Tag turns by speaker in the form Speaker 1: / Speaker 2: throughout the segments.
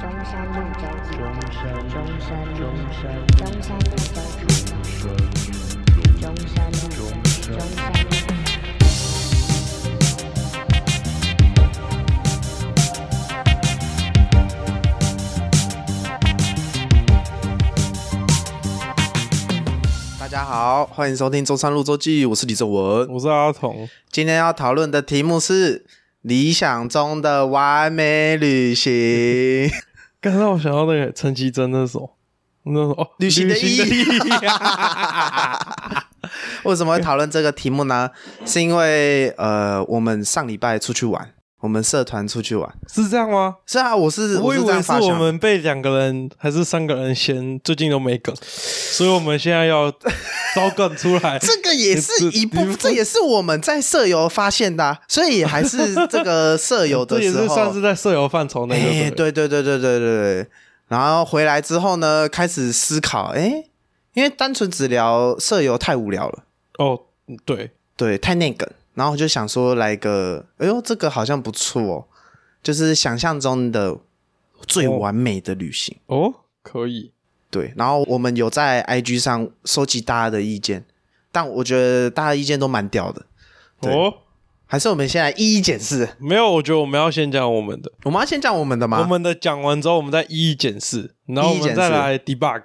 Speaker 1: 中山路交际，
Speaker 2: 中山
Speaker 1: 中山路
Speaker 2: 中山
Speaker 1: 中山路交际，中山路中山路。
Speaker 3: 大家好，欢迎收听《中山路周记》，我是李正文。
Speaker 2: 我是阿童，
Speaker 3: 今天要讨论的题目是理想中的完美旅行。
Speaker 2: 刚让我想到那个陈绮贞那首，那首哦，
Speaker 3: 旅行的意义。
Speaker 2: 义。
Speaker 3: 为什么会讨论这个题目呢？是因为呃，我们上礼拜出去玩，我们社团出去玩。
Speaker 2: 是这样吗？
Speaker 3: 是啊，我是
Speaker 2: 我以为是我。们被两个人还是三个人嫌最近都没梗，所以我们现在要 招梗出来。
Speaker 3: 这个也是一部这也是我们在舍友发现的啊、所以还是这个舍友的时候，
Speaker 2: 是算是在舍友范畴内。
Speaker 3: 哎，对对对对对对对。然后回来之后呢，开始思考，哎，因为单纯只聊舍友太无聊了，
Speaker 2: 哦，对，
Speaker 3: 对，太内梗。然后我就想说来个，哎呦，这个好像不错哦，就是想象中的最完美的旅行。
Speaker 2: 哦，可以。
Speaker 3: 对，然后我们有在 IG 上收集大家的意见，但我觉得大家意见都蛮屌的，对
Speaker 2: 哦，
Speaker 3: 还是我们先来一一检视。
Speaker 2: 没有，我觉得我们要先讲我们的，
Speaker 3: 我们要先讲我们的吗？
Speaker 2: 我们的讲完之后，我们再一一检视，然后我们再来 debug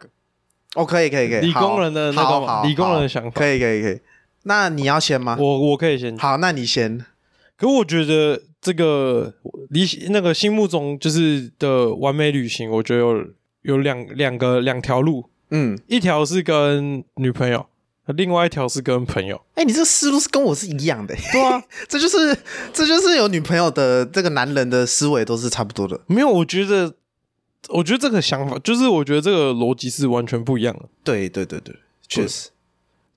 Speaker 3: 哦，可以可以可以，
Speaker 2: 理工人的那个
Speaker 3: 好好
Speaker 2: 嘛理工人的想法
Speaker 3: 可以可以可以。那你要先吗？
Speaker 2: 我我可以先。
Speaker 3: 好，那你先。
Speaker 2: 可我觉得这个理那个心目中就是的完美旅行，我觉得有有两两个两条路，
Speaker 3: 嗯，
Speaker 2: 一条是跟女朋友，另外一条是跟朋友。
Speaker 3: 哎、你这个思路是跟我是一样的，
Speaker 2: 对啊，
Speaker 3: 这就是这就是有女朋友的这个男人的思维都是差不多的。
Speaker 2: 没有，我觉得，我觉得这个想法就是，我觉得这个逻辑是完全不一样的。
Speaker 3: 对对对对，确实。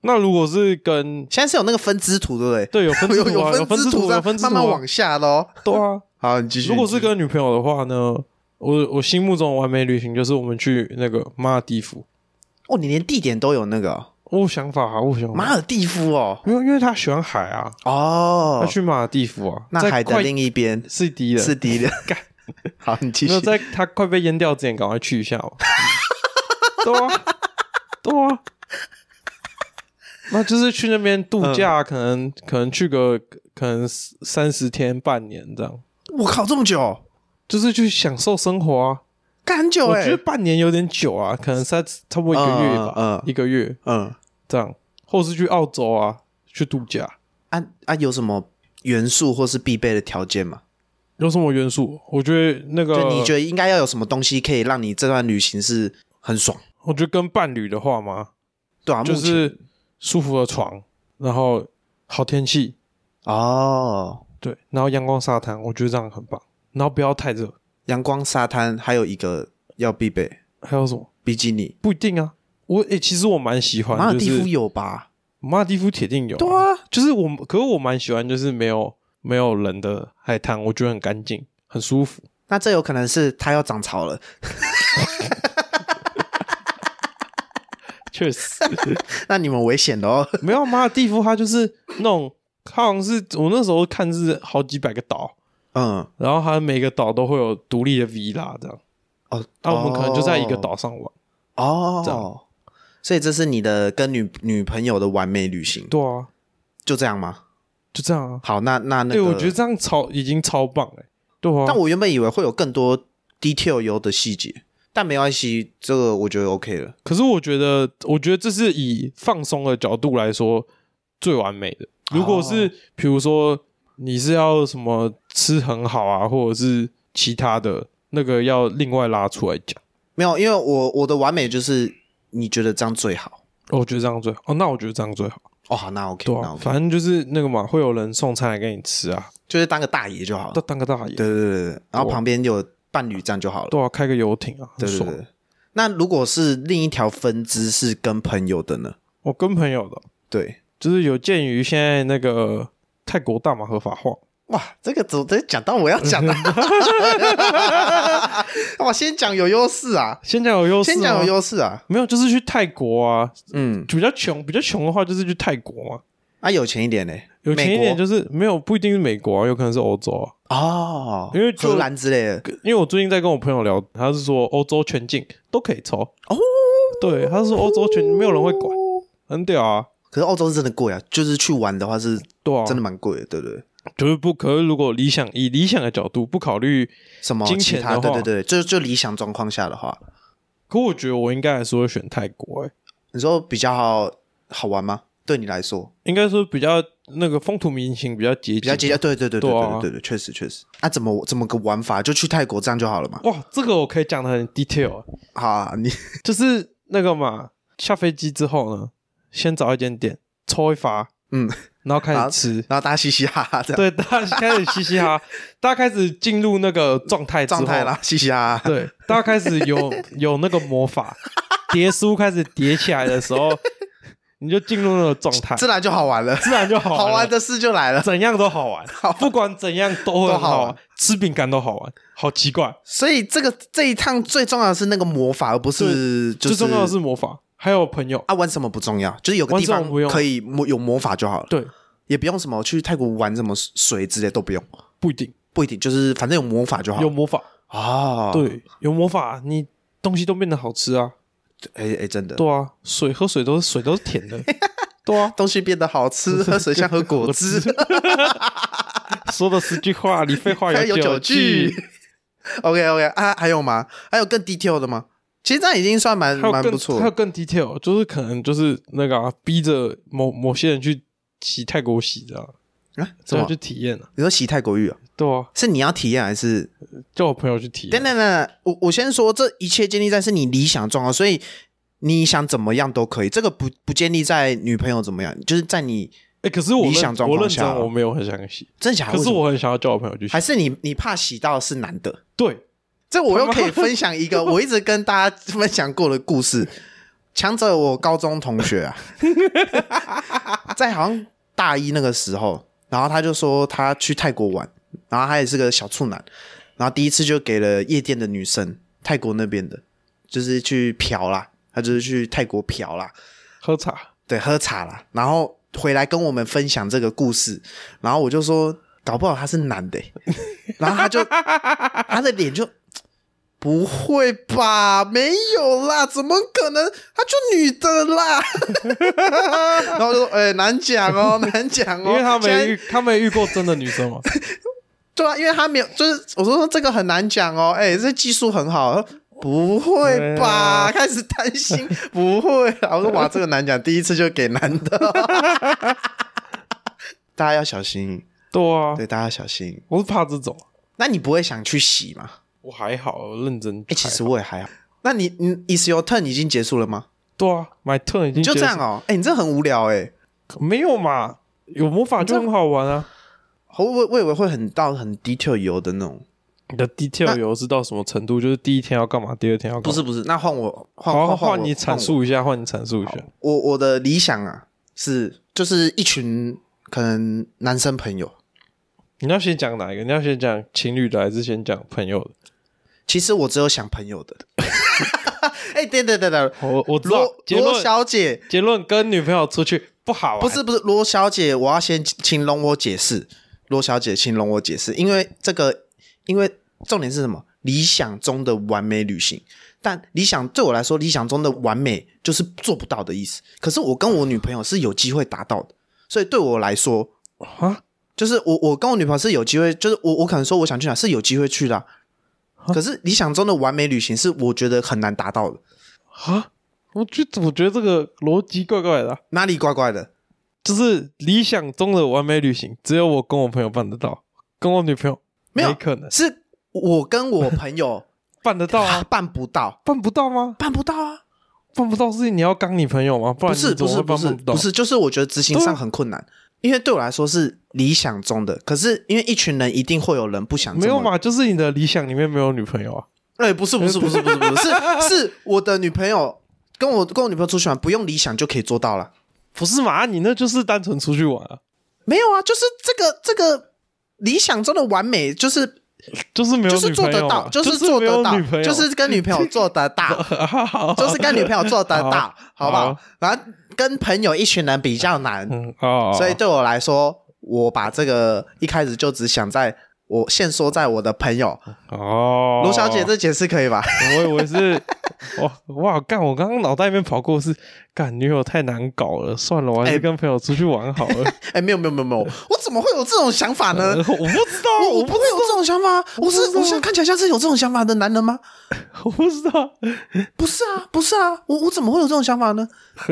Speaker 2: 那如果是跟
Speaker 3: 现在是有那个分支图，对不对？
Speaker 2: 对有分支图啊，
Speaker 3: 有
Speaker 2: 有分支图，有分支图啊
Speaker 3: 慢慢往下的哦。
Speaker 2: 对啊。
Speaker 3: 好，你继续。
Speaker 2: 如果是跟女朋友的话呢，我我心目中的完美旅行就是我们去那个马尔蒂夫。
Speaker 3: 哦，你连地点都有那个哦
Speaker 2: 我想法啊，我有想法。
Speaker 3: 马尔蒂夫哦。
Speaker 2: 因为因为他喜欢海啊，
Speaker 3: 哦
Speaker 2: 他，去马尔蒂夫啊，
Speaker 3: 那海的另一边
Speaker 2: 是低的，
Speaker 3: 是低的。好，你继续
Speaker 2: 没有。在他快被淹掉之前，赶快去一下哦。对啊，对啊，那就是去那边度
Speaker 3: 嗯
Speaker 2: 假，可能可能去个可能三十天、半年这样，
Speaker 3: 我靠，这么久，
Speaker 2: 就是去享受生活啊。
Speaker 3: 干很久哎
Speaker 2: 我觉。得半年有点久啊，可能三差不多一个月吧，
Speaker 3: 嗯
Speaker 2: 一个月
Speaker 3: 嗯，
Speaker 2: 这样，或是去澳洲啊，去度假。
Speaker 3: 啊啊，有什么元素或是必备的条件吗？
Speaker 2: 有什么元素？我觉得那个，
Speaker 3: 就你觉得应该要有什么东西可以让你这段旅行是很爽，
Speaker 2: 我觉得跟伴侣的话吗，
Speaker 3: 对啊，
Speaker 2: 就是舒服的床，然后好天气，
Speaker 3: 哦，
Speaker 2: 对，然后阳光沙滩，我觉得这样很棒。然后不要太热，
Speaker 3: 阳光沙滩，还有一个要必备
Speaker 2: 还有什么？
Speaker 3: 比基尼。
Speaker 2: 不一定啊。我诶、其实我蛮喜欢，
Speaker 3: 马尔蒂夫有吧？
Speaker 2: 马尔蒂夫铁定有、
Speaker 3: 对啊，
Speaker 2: 就是我，可是我蛮喜欢，就是没有没有人的海滩，我觉得很干净，很舒服。
Speaker 3: 那这有可能是它要涨潮了。
Speaker 2: 确实，
Speaker 3: 那你们危险的哦。
Speaker 2: 没有马尔蒂夫，它就是那种，它好像是我那时候看是好几百个岛，
Speaker 3: 嗯，
Speaker 2: 然后它每个岛都会有独立的 villa 这样，
Speaker 3: 哦，
Speaker 2: 那我们可能就在一个
Speaker 3: 哦
Speaker 2: 岛上玩。哦这
Speaker 3: 哦，所以这是你的跟女女朋友的完美旅行，
Speaker 2: 对啊，
Speaker 3: 就这样吗？
Speaker 2: 就这样啊。
Speaker 3: 好，那那那
Speaker 2: 对，我觉得这样超已经超棒了。对啊，
Speaker 3: 但我原本以为会有更多 detail 有的细节，但没关系，这个我觉得 OK 了。
Speaker 2: 可是我觉得，我觉得这是以放松的角度来说最完美的。如果是比如说你是要什么吃很好啊，或者是其他的那个要另外拉出来讲，
Speaker 3: 没有，因为我我的完美就是你觉得这样最好。
Speaker 2: 我觉得这样最好。哦，那我觉得这样最好。
Speaker 3: 哦，好，那 OK，那
Speaker 2: 对啊
Speaker 3: ，OK，
Speaker 2: 反正就是那个嘛，会有人送餐来给你吃啊，
Speaker 3: 就是当个大爷就好了
Speaker 2: 当。个大爷。
Speaker 3: 对对对对，对然后旁边有伴侣这样就好了。
Speaker 2: 对啊，开个游艇啊。
Speaker 3: 对对对。那如果是另一条分支是跟朋友的呢？
Speaker 2: 我跟朋友的，
Speaker 3: 对，
Speaker 2: 就是有鉴于现在那个泰国大麻合法化，
Speaker 3: 哇，这个怎么讲到我要讲的？哇，先讲有优势啊，
Speaker 2: 先讲有优势、啊，
Speaker 3: 先讲有优势啊。
Speaker 2: 没有，就是去泰国啊，
Speaker 3: 嗯，
Speaker 2: 比较穷，比较穷的话就是去泰国嘛。
Speaker 3: 啊，有钱一点嘞，
Speaker 2: 有钱一点就是没有不一定是美国啊，有可能是欧洲啊。
Speaker 3: 国哦，
Speaker 2: 因为
Speaker 3: 荷兰之类的。
Speaker 2: 因为我最近在跟我朋友聊，他是说欧洲全境都可以抽。
Speaker 3: 哦，
Speaker 2: 对，他是说欧洲全没有人会管，很屌啊，
Speaker 3: 可是欧洲是真的贵啊，就是去玩的话是
Speaker 2: 对啊，
Speaker 3: 真的蛮贵的，对不对？
Speaker 2: 就是不可是如果理想以理想的角度不考虑，
Speaker 3: 什么
Speaker 2: 金？钱的话。
Speaker 3: 对对对，就就理想状况下的话，
Speaker 2: 可我觉得我应该还是会选泰国、欸，
Speaker 3: 你说比较好好玩吗？对你来说
Speaker 2: 应该说比较那个风土民情比较接近，
Speaker 3: 比较接近？对对对对
Speaker 2: 对啊
Speaker 3: 对对对，确实确实。啊，怎么怎么个玩法？就去泰国这样就好了嘛？
Speaker 2: 哇，这个我可以讲的很 detail，啊
Speaker 3: 好啊，你
Speaker 2: 就是那个嘛，下飞机之后呢，先找一间店抽一发，
Speaker 3: 嗯，
Speaker 2: 然后开始吃。
Speaker 3: 然后大家嘻嘻哈哈这样
Speaker 2: 对，大家开始嘻嘻哈哈，大家开始进入那个状态
Speaker 3: 状态啦，嘻嘻哈哈。
Speaker 2: 对，大家开始有有那个魔法，叠书开始叠起来的时候，你就进入那个状态，
Speaker 3: 自然就好玩了，
Speaker 2: 自然就好玩
Speaker 3: 好玩的事就来了。
Speaker 2: 怎样都好玩，好不管怎样都会很好玩吃饼干都好玩，好奇怪。
Speaker 3: 所以这个这一趟最重要的是那个魔法，而不是就是
Speaker 2: 最重要的是魔法，还有朋友。
Speaker 3: 啊玩什么不重要，就是有个
Speaker 2: 玩
Speaker 3: 地方可以魔有魔法就好了，
Speaker 2: 对，
Speaker 3: 也不用什么去泰国玩什么水之类都不用，
Speaker 2: 不一定
Speaker 3: 不一定，就是反正有魔法就好。
Speaker 2: 有魔法，
Speaker 3: 啊，，
Speaker 2: 对，有魔法，你东西都变得好吃啊。
Speaker 3: 哎哎，真的，
Speaker 2: 对啊，水喝水都是水都是甜的。对啊，
Speaker 3: 东西变得好吃，喝水像喝果汁，
Speaker 2: 说的十句话你废话
Speaker 3: 有
Speaker 2: 九
Speaker 3: 九句。OK OK 啊，还有吗？还有更 detail 的吗？其实这样已经算蛮蛮不错
Speaker 2: 还有更 detail，就是可能就是那个、啊、逼着某某些人去洗泰国洗的、啊，
Speaker 3: 啊？什么
Speaker 2: 去？体验啊。
Speaker 3: 你说洗泰国浴啊？
Speaker 2: 对啊，
Speaker 3: 是你要体验还是？
Speaker 2: 叫我朋友去体验。
Speaker 3: 等等等，我我先说，这一切建立在是你理想状况，所以你想怎么样都可以。这个不不建立在女朋友怎么样，就是在你
Speaker 2: 哎、可是我
Speaker 3: 理想状况下啊
Speaker 2: 我没有很想洗，
Speaker 3: 真的假？
Speaker 2: 可是我很想要叫我朋友去洗。
Speaker 3: 还是你你怕洗到是男的？
Speaker 2: 对，
Speaker 3: 这我又可以分享一个 我一直跟大家分享过的故事。强者，我高中同学啊，在好像大一那个时候，然后他就说他去泰国玩，然后他也是个小处男，然后第一次就给了夜店的女生，泰国那边的，就是去嫖啦，他就是去泰国嫖啦，
Speaker 2: 喝茶，
Speaker 3: 对，喝茶啦，然后回来跟我们分享这个故事，然后我就说，搞不好他是男的欸、然后他就他的脸就不会吧，没有啦，怎么可能？她就女的啦。然后我就说，哎、难讲哦，难讲哦，
Speaker 2: 因为他没遇他没遇过真的女生嘛。
Speaker 3: 对啊，因为他没有，就是我说这个很难讲哦，哎、这技术很好。不会吧？开始担心，不会啊！我说哇，这个难讲，第一次就给男的，大家要小心，
Speaker 2: 对啊，
Speaker 3: 对，大家要小心。
Speaker 2: 我是怕这种。
Speaker 3: 那你不会想去洗吗？
Speaker 2: 我还好，我认真。
Speaker 3: 哎、其实我也还好。那你你 is your turn 已经结束了吗？
Speaker 2: 对啊，my turn 已经
Speaker 3: 就这样哦。哎、你这很无聊哎、
Speaker 2: 没有嘛？有魔法就很好玩啊。
Speaker 3: 我我我以为会很到很 detail 油的那种。
Speaker 2: 你的 detail 有是到什么程度？就是第一天要干嘛，第二天要干嘛？
Speaker 3: 不是不是，那换我换
Speaker 2: 好，
Speaker 3: 换
Speaker 2: 换你
Speaker 3: 我
Speaker 2: 阐述一下，换你阐述一下。
Speaker 3: 我我的理想啊是就是一群可能男生朋友。
Speaker 2: 你要先讲哪一个？你要先讲情侣的，还是先讲朋友的？
Speaker 3: 其实我只有想朋友的。哎、等等等等，
Speaker 2: 我我
Speaker 3: 罗罗小姐
Speaker 2: 结论跟女朋友出去不好玩。
Speaker 3: 不是不是罗小姐，我要先请容我解释。罗小姐，请容我解释，因为这个，因为重点是什么？理想中的完美旅行，但理想对我来说，理想中的完美就是做不到的意思。可是我跟我女朋友是有机会达到的，所以对我来说，
Speaker 2: 啊，
Speaker 3: 就是我我跟我女朋友是有机会，就是我我可能说我想去哪是有机会去的啊、可是理想中的完美旅行是我觉得很难达到的，
Speaker 2: 啊，我觉得我觉得这个逻辑怪怪的啊、
Speaker 3: 哪里怪怪的？
Speaker 2: 就是理想中的完美旅行，只有我跟我朋友办得到，跟我女朋友
Speaker 3: 没有
Speaker 2: 可能
Speaker 3: 是我跟我朋友
Speaker 2: 办得到啊，
Speaker 3: 办不到，
Speaker 2: 办不到吗？
Speaker 3: 办不到啊！
Speaker 2: 办不到是你要刚你朋友吗？不然
Speaker 3: 不是不是不是
Speaker 2: 不
Speaker 3: 是，就是我觉得执行上很困难，因为对我来说是理想中的，可是因为一群人一定会有人不想
Speaker 2: 没有？嘛？就是你的理想里面没有女朋友啊。
Speaker 3: 哎、不是不是不是不是不是 是是我的女朋友跟我跟我女朋友出去玩，不用理想就可以做到了。
Speaker 2: 不是嘛？你那就是单纯出去玩啊。
Speaker 3: 没有啊，就是这个这个理想中的完美，就是
Speaker 2: 就是没有
Speaker 3: 就是做得到，就是
Speaker 2: 是
Speaker 3: 做得到就是跟女朋友做得到，就是跟女朋友做得到，好不好
Speaker 2: 好？
Speaker 3: 然后跟朋友一群人比较难，
Speaker 2: 嗯哦，
Speaker 3: 所以对我来说，我把这个一开始就只想在我限缩在我的朋友。
Speaker 2: 哦，
Speaker 3: 卢小姐，这解释可以吧？
Speaker 2: 我以为是哇哇干！我刚刚脑袋里面跑过是干女友太难搞了，算了，我还
Speaker 3: 哎
Speaker 2: 是跟朋友出去玩好了。
Speaker 3: 哎，没有没有没有没有，我怎么会有这种想法呢
Speaker 2: 呃？我不知道，
Speaker 3: 我我不会有这种想法，我是我现在看起来像是有这种想法的男人吗？
Speaker 2: 我不知道，
Speaker 3: 不是啊，不是啊，我我怎么会有这种想法呢？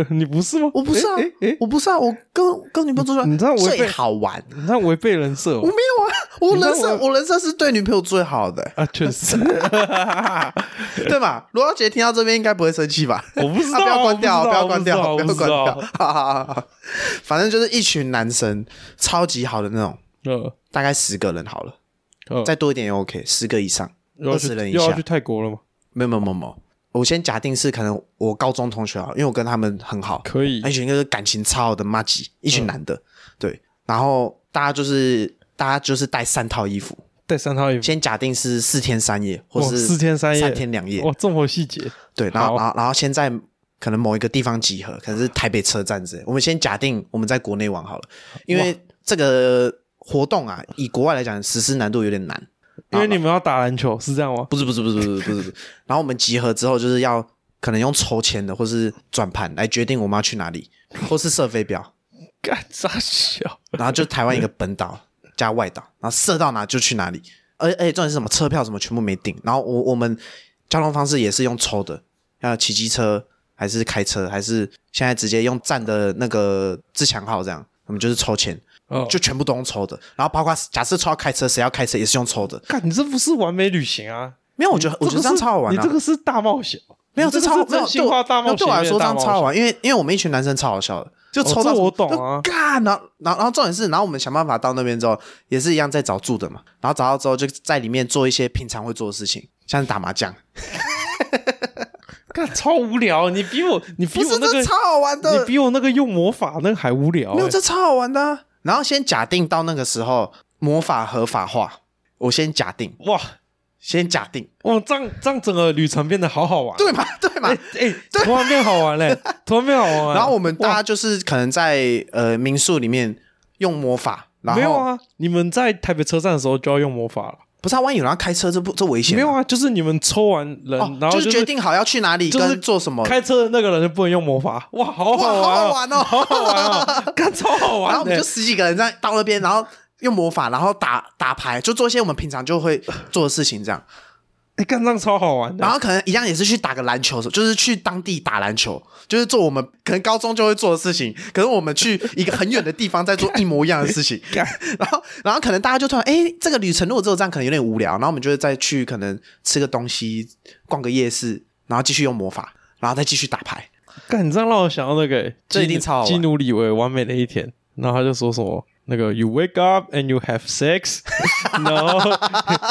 Speaker 2: 你不是吗？
Speaker 3: 我不是啊我不是啊，我跟跟女朋友出去玩，
Speaker 2: 你知道违背
Speaker 3: 最好玩。
Speaker 2: 你知道违背人设哦
Speaker 3: 我没有啊，我人设
Speaker 2: 我
Speaker 3: 我人生是对女朋友最好的，
Speaker 2: 啊，确实，
Speaker 3: 对吧？罗小姐听到这边应该不会生气吧？
Speaker 2: 我不知道，
Speaker 3: 啊不要关掉，
Speaker 2: 我
Speaker 3: 不要关掉，
Speaker 2: 我不
Speaker 3: 不要关掉。反正就是一群男生，超级好的那种，
Speaker 2: 呃
Speaker 3: 大概十个人好了，
Speaker 2: 呃，
Speaker 3: 再多一点也 OK，十个以上，二十人以下。
Speaker 2: 要去。泰国了吗？
Speaker 3: 没有没有没有没有，我先假定是可能我高中同学啊，因为我跟他们很好，
Speaker 2: 可以。
Speaker 3: 一群就是感情超好的妈吉，一群男的，对，然后大家就是大家就是带三套衣服，
Speaker 2: 带三套衣服，
Speaker 3: 先假定是四天三夜，或是
Speaker 2: 四天三夜。
Speaker 3: 三天两夜，
Speaker 2: 哇，这么细节，
Speaker 3: 对，然后然后然后先在可能某一个地方集合，可能是台北车站之类。我们先假定我们在国内玩好了，因为这个活动啊，以国外来讲实施难度有点难。
Speaker 2: 因为你们要打篮球，是这样吗？
Speaker 3: 不是不是不是不是不是。然后我们集合之后就是要可能用抽签的或是转盘来决定我们要去哪里，或是设飞镖，
Speaker 2: 干啥小？
Speaker 3: 然后就台湾一个本岛加外岛，然后射到哪就去哪里。而而且重点是什么？车票什么全部没订。然后我我们交通方式也是用抽的，要骑机车还是开车，还是现在直接用站的那个自强号这样，我们就是抽签，
Speaker 2: 哦，
Speaker 3: 就全部都用抽的。然后包括假设抽要开车，谁要开车也是用抽的。
Speaker 2: 看，你这不是完美旅行啊！
Speaker 3: 没有，我觉得我觉得这样超好玩
Speaker 2: 你、这个是大冒险，
Speaker 3: 没有，
Speaker 2: 这
Speaker 3: 这超没有
Speaker 2: 个是真心话大冒险。
Speaker 3: 对我来说这样超好。
Speaker 2: 玩，
Speaker 3: 因为因为我们一群男生超好笑的，就抽到
Speaker 2: 我懂啊。
Speaker 3: 干，然后然后然后重点是，然后我们想办法到那边之后，也是一样在找住的嘛，然后找到之后就在里面做一些平常会做的事情，像是打麻将，
Speaker 2: 干超无聊，你比我，你比
Speaker 3: 不是
Speaker 2: 我那个，
Speaker 3: 超好玩的。
Speaker 2: 你，比我那个用魔法那个还无聊、
Speaker 3: 没有
Speaker 2: 欸。
Speaker 3: 这超好玩的啊、然后先假定到那个时候魔法合法化，我先假定，
Speaker 2: 哇
Speaker 3: 先假定，
Speaker 2: 哇，这样这样整个旅程变得好好玩。
Speaker 3: 对嘛 对嘛
Speaker 2: 哎、。欸突然变好玩嘞、突然变好玩。
Speaker 3: 然后我们大家就是可能在呃民宿里面用魔法，然后
Speaker 2: 没有啊，你们在台北车站的时候就要用魔法了。
Speaker 3: 不是啊，万一有人要开车，这不这危险吗
Speaker 2: 没有啊，就是你们抽完人，
Speaker 3: 哦，
Speaker 2: 然后
Speaker 3: 就是决定好要去哪里
Speaker 2: 就是
Speaker 3: 跟做什么，
Speaker 2: 开车的那个人就不能用魔法。哇，好，
Speaker 3: 好
Speaker 2: 好玩、哦，
Speaker 3: 好玩哦，
Speaker 2: 好好玩哦，干超好玩、
Speaker 3: 然后我们就十几个人在到那边，然后用魔法，然后打打牌，就做一些我们平常就会做的事情，这样。
Speaker 2: 哎、干这样超好玩的。
Speaker 3: 然后可能一样也是去打个篮球，就是去当地打篮球，就是做我们可能高中就会做的事情。可是我们去一个很远的地方，在做一模一样的事情。然后，然后可能大家就突然，哎，这个旅程如果只有这样，可能有点无聊。然后我们就会再去可能吃个东西，逛个夜市，然后继续用魔法，然后再继续打牌。
Speaker 2: 干，你这样让我想到那个、欸，
Speaker 3: 这一定超好玩
Speaker 2: 基努里维完美的一天，然后他就说什么那个 you wake up and you have sex，no，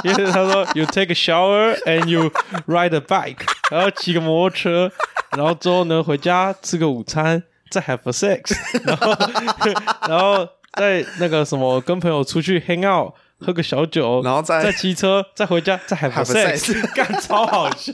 Speaker 2: 因为他说 you take a shower and you ride a bike，然后骑个摩托车，然后之后呢回家吃个午餐，再 have a sex，然后然后再那个什么跟朋友出去 hang out。喝个小酒，
Speaker 3: 然后再
Speaker 2: 再骑车，再回家，再 have a sex，干超好笑，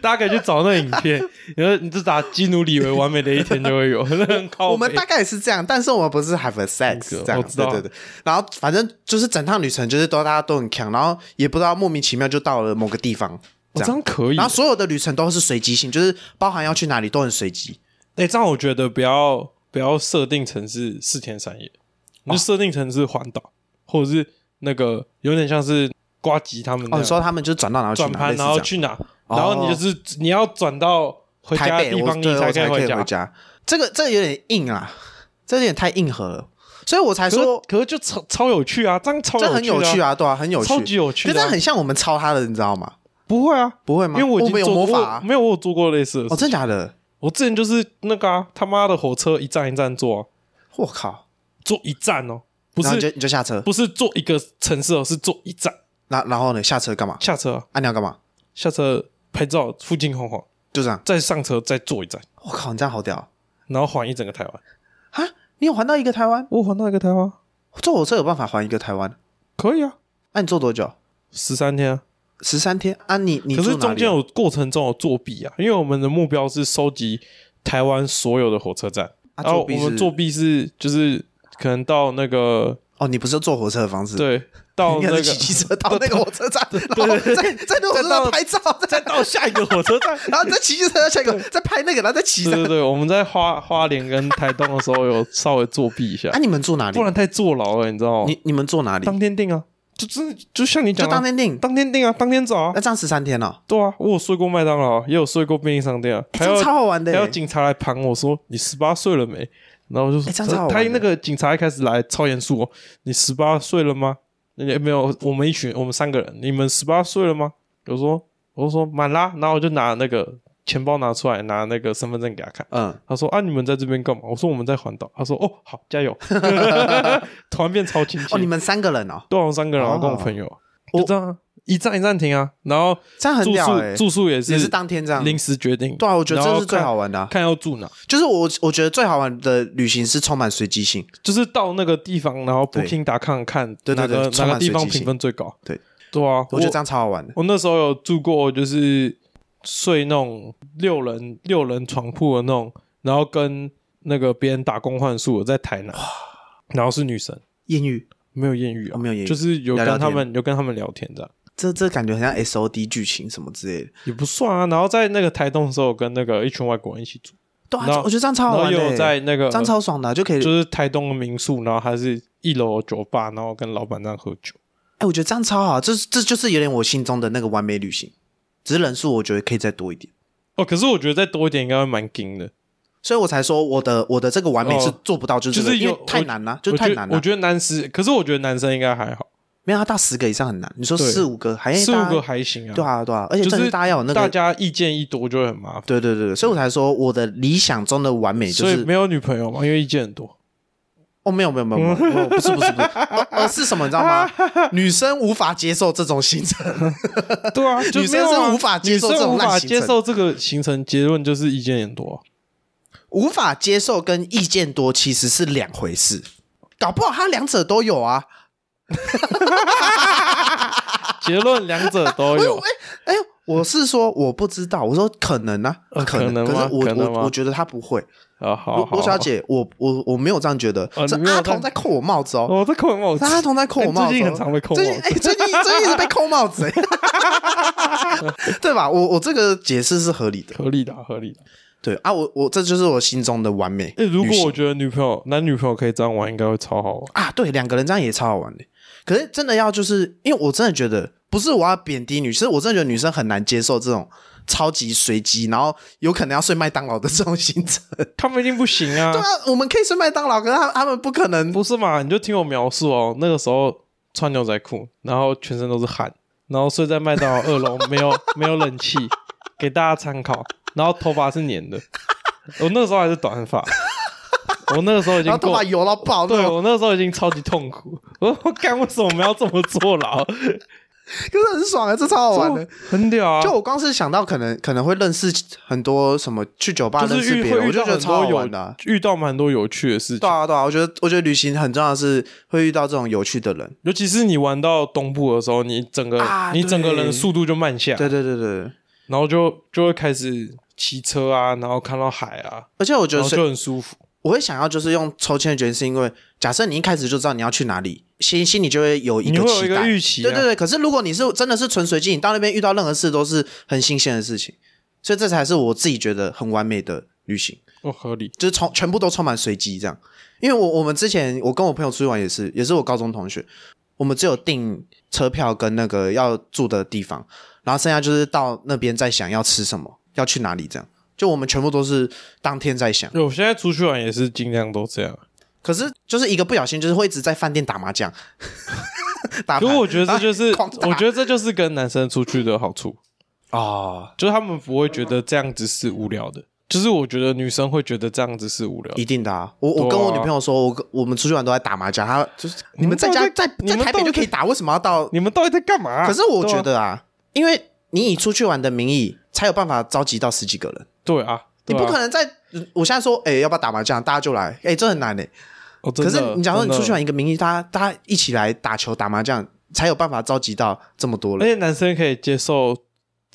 Speaker 2: 大家可以去找那影片，然 后你就打基努里维完美的一天就会有，那很靠
Speaker 3: 我们大概也是这样，但是我们不是 have a sex
Speaker 2: 这
Speaker 3: 样，
Speaker 2: 我知道
Speaker 3: 对对对。然后反正就是整趟旅程就是都大家都很强，然后也不知道莫名其妙就到了某个地方，
Speaker 2: 哦
Speaker 3: 这样。
Speaker 2: 这样可以。
Speaker 3: 然后所有的旅程都是随机性，就是包含要去哪里都很随机。
Speaker 2: 哎、这样我觉得不要不要设定成是四天三夜，你就设定成是环岛，或者是那个有点像是瓜吉他们那
Speaker 3: 哦，
Speaker 2: 样
Speaker 3: 你说他们就转到哪
Speaker 2: 转盘，然后
Speaker 3: 这样
Speaker 2: 去哪，
Speaker 3: 哦
Speaker 2: 然后你就是你要转到回家
Speaker 3: 台北
Speaker 2: 的地方，你
Speaker 3: 对我
Speaker 2: 才
Speaker 3: 才可以
Speaker 2: 以回家。
Speaker 3: 家。这个这个有点硬啊，这有点太硬核了，所以我才
Speaker 2: 可是
Speaker 3: 说
Speaker 2: 可是就超超有趣啊，这样超
Speaker 3: 这很有趣
Speaker 2: 啊，
Speaker 3: 啊，对啊，很有趣，
Speaker 2: 超级有趣的啊
Speaker 3: 可是很像我们抄他的，你知道吗？
Speaker 2: 不会啊，
Speaker 3: 不会吗？
Speaker 2: 因为我已经
Speaker 3: 们有
Speaker 2: 做过
Speaker 3: 魔法啊
Speaker 2: 没有我有做过类似的
Speaker 3: 哦，
Speaker 2: 事。
Speaker 3: 真假的？
Speaker 2: 我之前就是那个啊，他妈的火车一站一站坐啊，
Speaker 3: 我靠！
Speaker 2: 坐一站哦，不
Speaker 3: 是你就是你就下车，
Speaker 2: 不是坐一个城市哦，是坐一站
Speaker 3: 然然后呢下车干嘛？
Speaker 2: 下车啊，
Speaker 3: 啊，你要干嘛？
Speaker 2: 下车拍照，附近晃晃，
Speaker 3: 就这样。
Speaker 2: 再上车再坐一站，
Speaker 3: 我靠，你这样好屌
Speaker 2: 然后环一整个台湾。
Speaker 3: 啊！你有环到一个台湾？
Speaker 2: 我环到一个台湾，
Speaker 3: 坐火车有办法环一个台湾？
Speaker 2: 可以啊，
Speaker 3: 那、你坐多久？
Speaker 2: 十三天啊。
Speaker 3: 十三天啊你？你
Speaker 2: 可是中间有过程中有作弊啊，因为我们的目标是收集台湾所有的火车站，
Speaker 3: 啊
Speaker 2: 我们作弊是就是可能到那个
Speaker 3: 哦，你不是坐火车的方式？，
Speaker 2: 对到 那个
Speaker 3: 是骑机车到那个火车站，然后再在那个火车站拍照，再
Speaker 2: 到下一个火车站。
Speaker 3: 然后再骑机车到下一个，再拍那个，然后再骑上
Speaker 2: 对对。对，我们在花花莲跟台东的时候有稍微作弊一下
Speaker 3: 啊，，你们住哪里
Speaker 2: 不？然太坐牢了，你知道吗？
Speaker 3: 你你们住哪里？
Speaker 2: 当天定啊，就真的就像你
Speaker 3: 就
Speaker 2: 讲
Speaker 3: 当天订，
Speaker 2: 当天定啊，当天走啊
Speaker 3: 那，这样十三天哦，
Speaker 2: 对啊，我有睡过麦当劳，也有睡过便利商店啊，还有
Speaker 3: 超好玩的耶。
Speaker 2: 还有警察来盘我说你十八岁了没？然后我就他那个警察一开始来超严肃哦，你十八岁了吗？也没有，我们一群我们三个人，你们十八岁了吗？我说我就说满啦，然后我就拿那个钱包拿出来，拿那个身份证给他看。
Speaker 3: 嗯，
Speaker 2: 他说啊，你们在这边干嘛？我说我们在环岛。他说哦，好，加油！突然变超亲切。
Speaker 3: 哦，你们三个人哦，
Speaker 2: 对啊，我们三个人，然后跟我
Speaker 3: 哦
Speaker 2: 朋友，就这样啊一站一站停啊。然后
Speaker 3: 这样很
Speaker 2: 住宿也是
Speaker 3: 也是当天这样。
Speaker 2: 临时决定。
Speaker 3: 对啊，我觉得
Speaker 2: 然后
Speaker 3: 这是最
Speaker 2: 看
Speaker 3: 好玩的啊。
Speaker 2: 看要住哪，
Speaker 3: 就是我我觉得最好玩的旅行是充满随机性。
Speaker 2: 就是到那个地方，然后
Speaker 3: 对
Speaker 2: Booking.com 看
Speaker 3: 对对
Speaker 2: 哪个哪个地方
Speaker 3: 随机性
Speaker 2: 评分最高。
Speaker 3: 对
Speaker 2: 对啊，
Speaker 3: 我觉得这样超好玩的。
Speaker 2: 我那时候有住过，就是睡那种六人六人床铺的那种，然后跟那个别人打工换宿，我在台南，然后是女生，
Speaker 3: 艳遇，
Speaker 2: 没有艳遇啊，
Speaker 3: 哦没有艳遇
Speaker 2: 就是有
Speaker 3: 聊聊
Speaker 2: 跟他们有跟他们聊天这样。
Speaker 3: 这这感觉很像 S O D 剧情什么之类的。
Speaker 2: 也不算啊，然后在那个台东的时候，跟那个一群外国人一起住，
Speaker 3: 对啊，我觉得这样超好玩的欸。
Speaker 2: 在那个
Speaker 3: 这样超爽的啊，就可以。
Speaker 2: 就是台东的民宿，然后还是一楼有酒吧，然后跟老板这样喝酒。
Speaker 3: 哎，我觉得这样超好，这这就是有点我心中的那个完美旅行。只是人数，我觉得可以再多一点，
Speaker 2: 哦，可是我觉得再多一点应该会蛮惊的，
Speaker 3: 所以我才说我的我的这个完美
Speaker 2: 哦
Speaker 3: 是做不到，就是这个因为
Speaker 2: 就是有
Speaker 3: 太难了，就太难了。
Speaker 2: 我觉得男生，可是我觉得男生应该还好，
Speaker 3: 没有，他到十个以上很难。你说四五个，还
Speaker 2: 四五个还行啊。
Speaker 3: 对啊，对啊，而且
Speaker 2: 就是
Speaker 3: 大家要有那个，
Speaker 2: 大家意见一多就会很麻烦，
Speaker 3: 对对对，对所以我才说我的理想中的完美就是
Speaker 2: 所以没有女朋友嘛，因为意见很多。
Speaker 3: 哦，没有没有没有没有，不是不是不是，是什么你知道吗？女生无法接受这种行程，
Speaker 2: 对啊，
Speaker 3: 女生是无法接受这种
Speaker 2: 女生接受这个行程，结论就是意见很多啊。
Speaker 3: 无法接受跟意见多其实是两回事，搞不好他两者都有啊。
Speaker 2: 结论两者都有。
Speaker 3: 哎呦，我是说我不知道，我说可能啊，
Speaker 2: 呃
Speaker 3: 可能，
Speaker 2: 可能吗
Speaker 3: 可是我
Speaker 2: 可能吗
Speaker 3: 我我觉得他不会。
Speaker 2: 啊，好，好
Speaker 3: 罗罗小，姐，我我我没有这样觉得，阿童在扣我帽子哦。
Speaker 2: 好我在扣我帽子，
Speaker 3: 是阿童在扣我帽子哦，
Speaker 2: 最近很常被扣帽子
Speaker 3: 最近哎，最近最近一直被扣帽子，哎 对吧？我我这个解释是合理的，
Speaker 2: 合理的啊，合理的。
Speaker 3: 对啊，我我这就是我心中的完美
Speaker 2: 哎，如果我觉得女朋友男女朋友可以这样玩，应该会超好玩。
Speaker 3: 啊，对，两个人这样也超好玩的。可是真的要就是因为我真的觉得，不是我要贬低女生，我真的觉得女生很难接受这种超级随机，然后有可能要睡麦当劳的这种行程。
Speaker 2: 他们一定不行啊
Speaker 3: 对！啊，我们可以睡麦当劳，可是他他们不可能。
Speaker 2: 不是嘛？你就听我描述哦，那个时候穿牛仔裤，然后全身都是汗，然后睡在麦当劳二楼，没有没有冷气，给大家参考。然后头发是粘的，我那个时候还是短发，我那个时候已经够
Speaker 3: 然后头发油到爆，
Speaker 2: 对我那个时候已经超级痛苦。我我干，为什么我们要这么坐牢？
Speaker 3: 可是很爽啊，这超好玩的。
Speaker 2: 很屌啊！
Speaker 3: 就我光是想到可能可能会认识很多什么去酒吧认识别人，我就觉得超好
Speaker 2: 多
Speaker 3: 玩的
Speaker 2: 遇到蛮多有趣的事情
Speaker 3: 对。啊，对啊，我觉得我觉得旅行很重要的是会遇到这种有趣的人。
Speaker 2: 尤其是你玩到东部的时候，你整个、
Speaker 3: 啊
Speaker 2: 你整个
Speaker 3: 对
Speaker 2: 人速度就慢下，
Speaker 3: 对对对对，
Speaker 2: 然后就就会开始骑车啊，然后看到海啊，
Speaker 3: 而且我觉得
Speaker 2: 就很舒服。
Speaker 3: 我会想要就是用抽签的决定，是因为假设你一开始就知道你要去哪里，心心里就会有一
Speaker 2: 个
Speaker 3: 个期待。
Speaker 2: 预期、啊，
Speaker 3: 对对对，可是如果你是真的是纯随机，你到那边遇到任何事都是很新鲜的事情，所以这才是我自己觉得很完美的旅行。
Speaker 2: 哦，合理。
Speaker 3: 就是充全部都充满随机这样。因为我我们之前我跟我朋友出去玩也是，也是我高中同学，我们只有订车票跟那个要住的地方，然后剩下就是到那边再想要吃什么，要去哪里这样。就我们全部都是当天在想，
Speaker 2: 对我现在出去玩也是尽量都这样。
Speaker 3: 可是就是一个不小心，就是会一直在饭店打麻将。打牌
Speaker 2: 可我觉得这就是，我觉得这就是跟男生出去的好处，
Speaker 3: 啊，
Speaker 2: 就是他们不会觉得这样子是无聊的。就是我觉得女生会觉得这样子是无聊。
Speaker 3: 一定的啊！我我跟我女朋友说，我我们出去玩都在打麻将，她就是你们在家在在台北就可以打，为什么要到
Speaker 2: 你们到底在干嘛、
Speaker 3: 可是我觉得啊，因为你以出去玩的名义，才有办法召集到十几个人。
Speaker 2: 对啊，
Speaker 3: 你不可能在我现在说，哎、要不要打麻将？大家就来，哎、这很难哎、
Speaker 2: 哦
Speaker 3: 可是你假如你出去玩一个名义，大家大家一起来打球、打麻将，才有办法召集到这么多
Speaker 2: 而
Speaker 3: 人。
Speaker 2: 且男生可以接受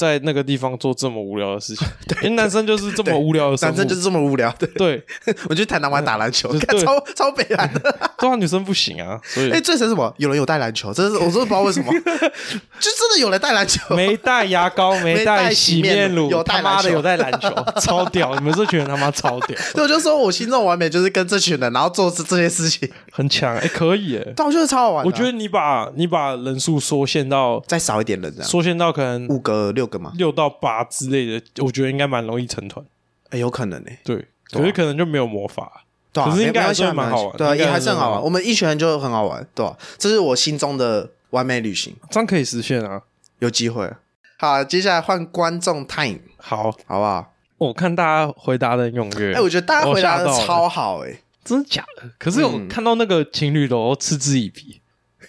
Speaker 2: 在那个地方做这么无聊的事情，因为男生就是这么无聊的生物，
Speaker 3: 男生就是这么无聊的，
Speaker 2: 对，
Speaker 3: 我去台南玩打篮球，超超北蓝的。
Speaker 2: 对啊，女生不行啊，所以。
Speaker 3: 哎、最神什么？有人有带篮球，真是我真的不知道为什么，就真的有人带篮球。
Speaker 2: 没带牙膏，没带洗面乳，
Speaker 3: 有
Speaker 2: 他妈的有带篮球，超屌！你们这群人他妈超屌，
Speaker 3: 所以我就说我心中完美就是跟这群人，然后做这这些事情，
Speaker 2: 很强哎、可以哎、
Speaker 3: 但我觉得超好玩。
Speaker 2: 我觉得你把你把人数缩限到
Speaker 3: 再少一点人这样，
Speaker 2: 缩限到可能
Speaker 3: 五个六个嘛，
Speaker 2: 六到八之类的，我觉得应该蛮容易成团。
Speaker 3: 哎、有可能呢、
Speaker 2: 对，可是可能就没有魔法。
Speaker 3: 对啊，
Speaker 2: 可是应该还是蛮好玩
Speaker 3: 对啊，也还是很好玩。我们一群人就很好玩，对吧、这是我心中的完美旅行，
Speaker 2: 这样可以实现啊！
Speaker 3: 有机会。好，接下来换观众 time，
Speaker 2: 好，
Speaker 3: 好不好？
Speaker 2: 我看大家回答的很踊跃。
Speaker 3: 哎、我觉得大家回答的超好、哎，
Speaker 2: 真的假的？可是我
Speaker 3: 嗯
Speaker 2: 看到那个情侣楼嗤之以鼻。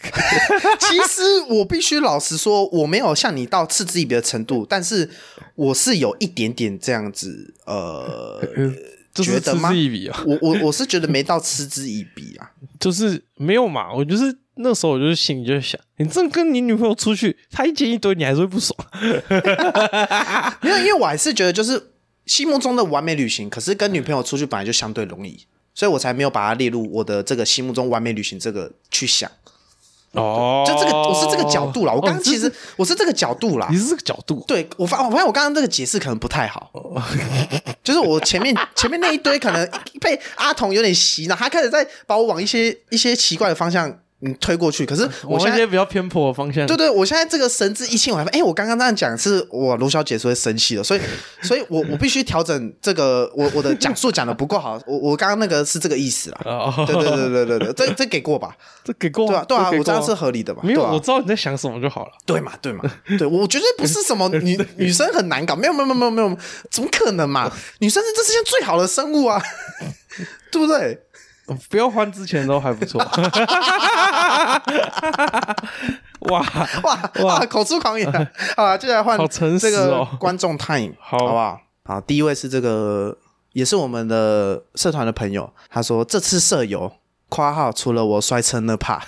Speaker 3: 其实我必须老实说，我没有像你到嗤之以鼻的程度，但是我是有一点点这样子，呃，
Speaker 2: 嗤
Speaker 3: 觉得吗我我我是觉得没到嗤之以鼻啊。
Speaker 2: 就是没有嘛。我就是那时候，我就是心里就在想，你正跟你女朋友出去，她一接一堆，你还是会不爽。
Speaker 3: 没有，因为我还是觉得就是心目中的完美旅行，可是跟女朋友出去本来就相对容易，所以我才没有把它列入我的这个心目中完美旅行这个去想。
Speaker 2: 哦
Speaker 3: 就这个，我是这个角度啦。我刚刚
Speaker 2: 哦
Speaker 3: 其实我是这个角度啦
Speaker 2: 你。是这个角度，
Speaker 3: 对我发我发现我刚刚这个解释可能不太好，就是我前面前面那一堆可能被阿童有点洗脑，他开始在把我往一些一些奇怪的方向嗯推过去。可是我现在
Speaker 2: 比较偏颇的方向。
Speaker 3: 对对，我现在这个神志一清，我还发现，哎，我刚刚这样讲是我卢小姐是会生气的，所以，所以我我必须调整这个，我我的讲述讲的不够好，我我刚刚那个是这个意思啦。
Speaker 2: 哦，
Speaker 3: 对对对对对对，这这给过吧？
Speaker 2: 这给过
Speaker 3: 对啊对啊，我这样是合理的吧？
Speaker 2: 没有，
Speaker 3: 啊
Speaker 2: 我知道你在想什么就好了。
Speaker 3: 对嘛对嘛，对我绝对不是什么女 女生很难搞，没有没有没有没有，怎么可能嘛？女生是这世界最好的生物啊，对不对？
Speaker 2: 不要换之前都还不错。哇
Speaker 3: 哇哇，口出狂言啊！好啊，接下来换
Speaker 2: 好诚实
Speaker 3: 这个
Speaker 2: 哦
Speaker 3: 观众 time，
Speaker 2: 好
Speaker 3: 好不好？好，第一位是这个，也是我们的社团的朋友，他说这次舍友（括号除了我摔车那怕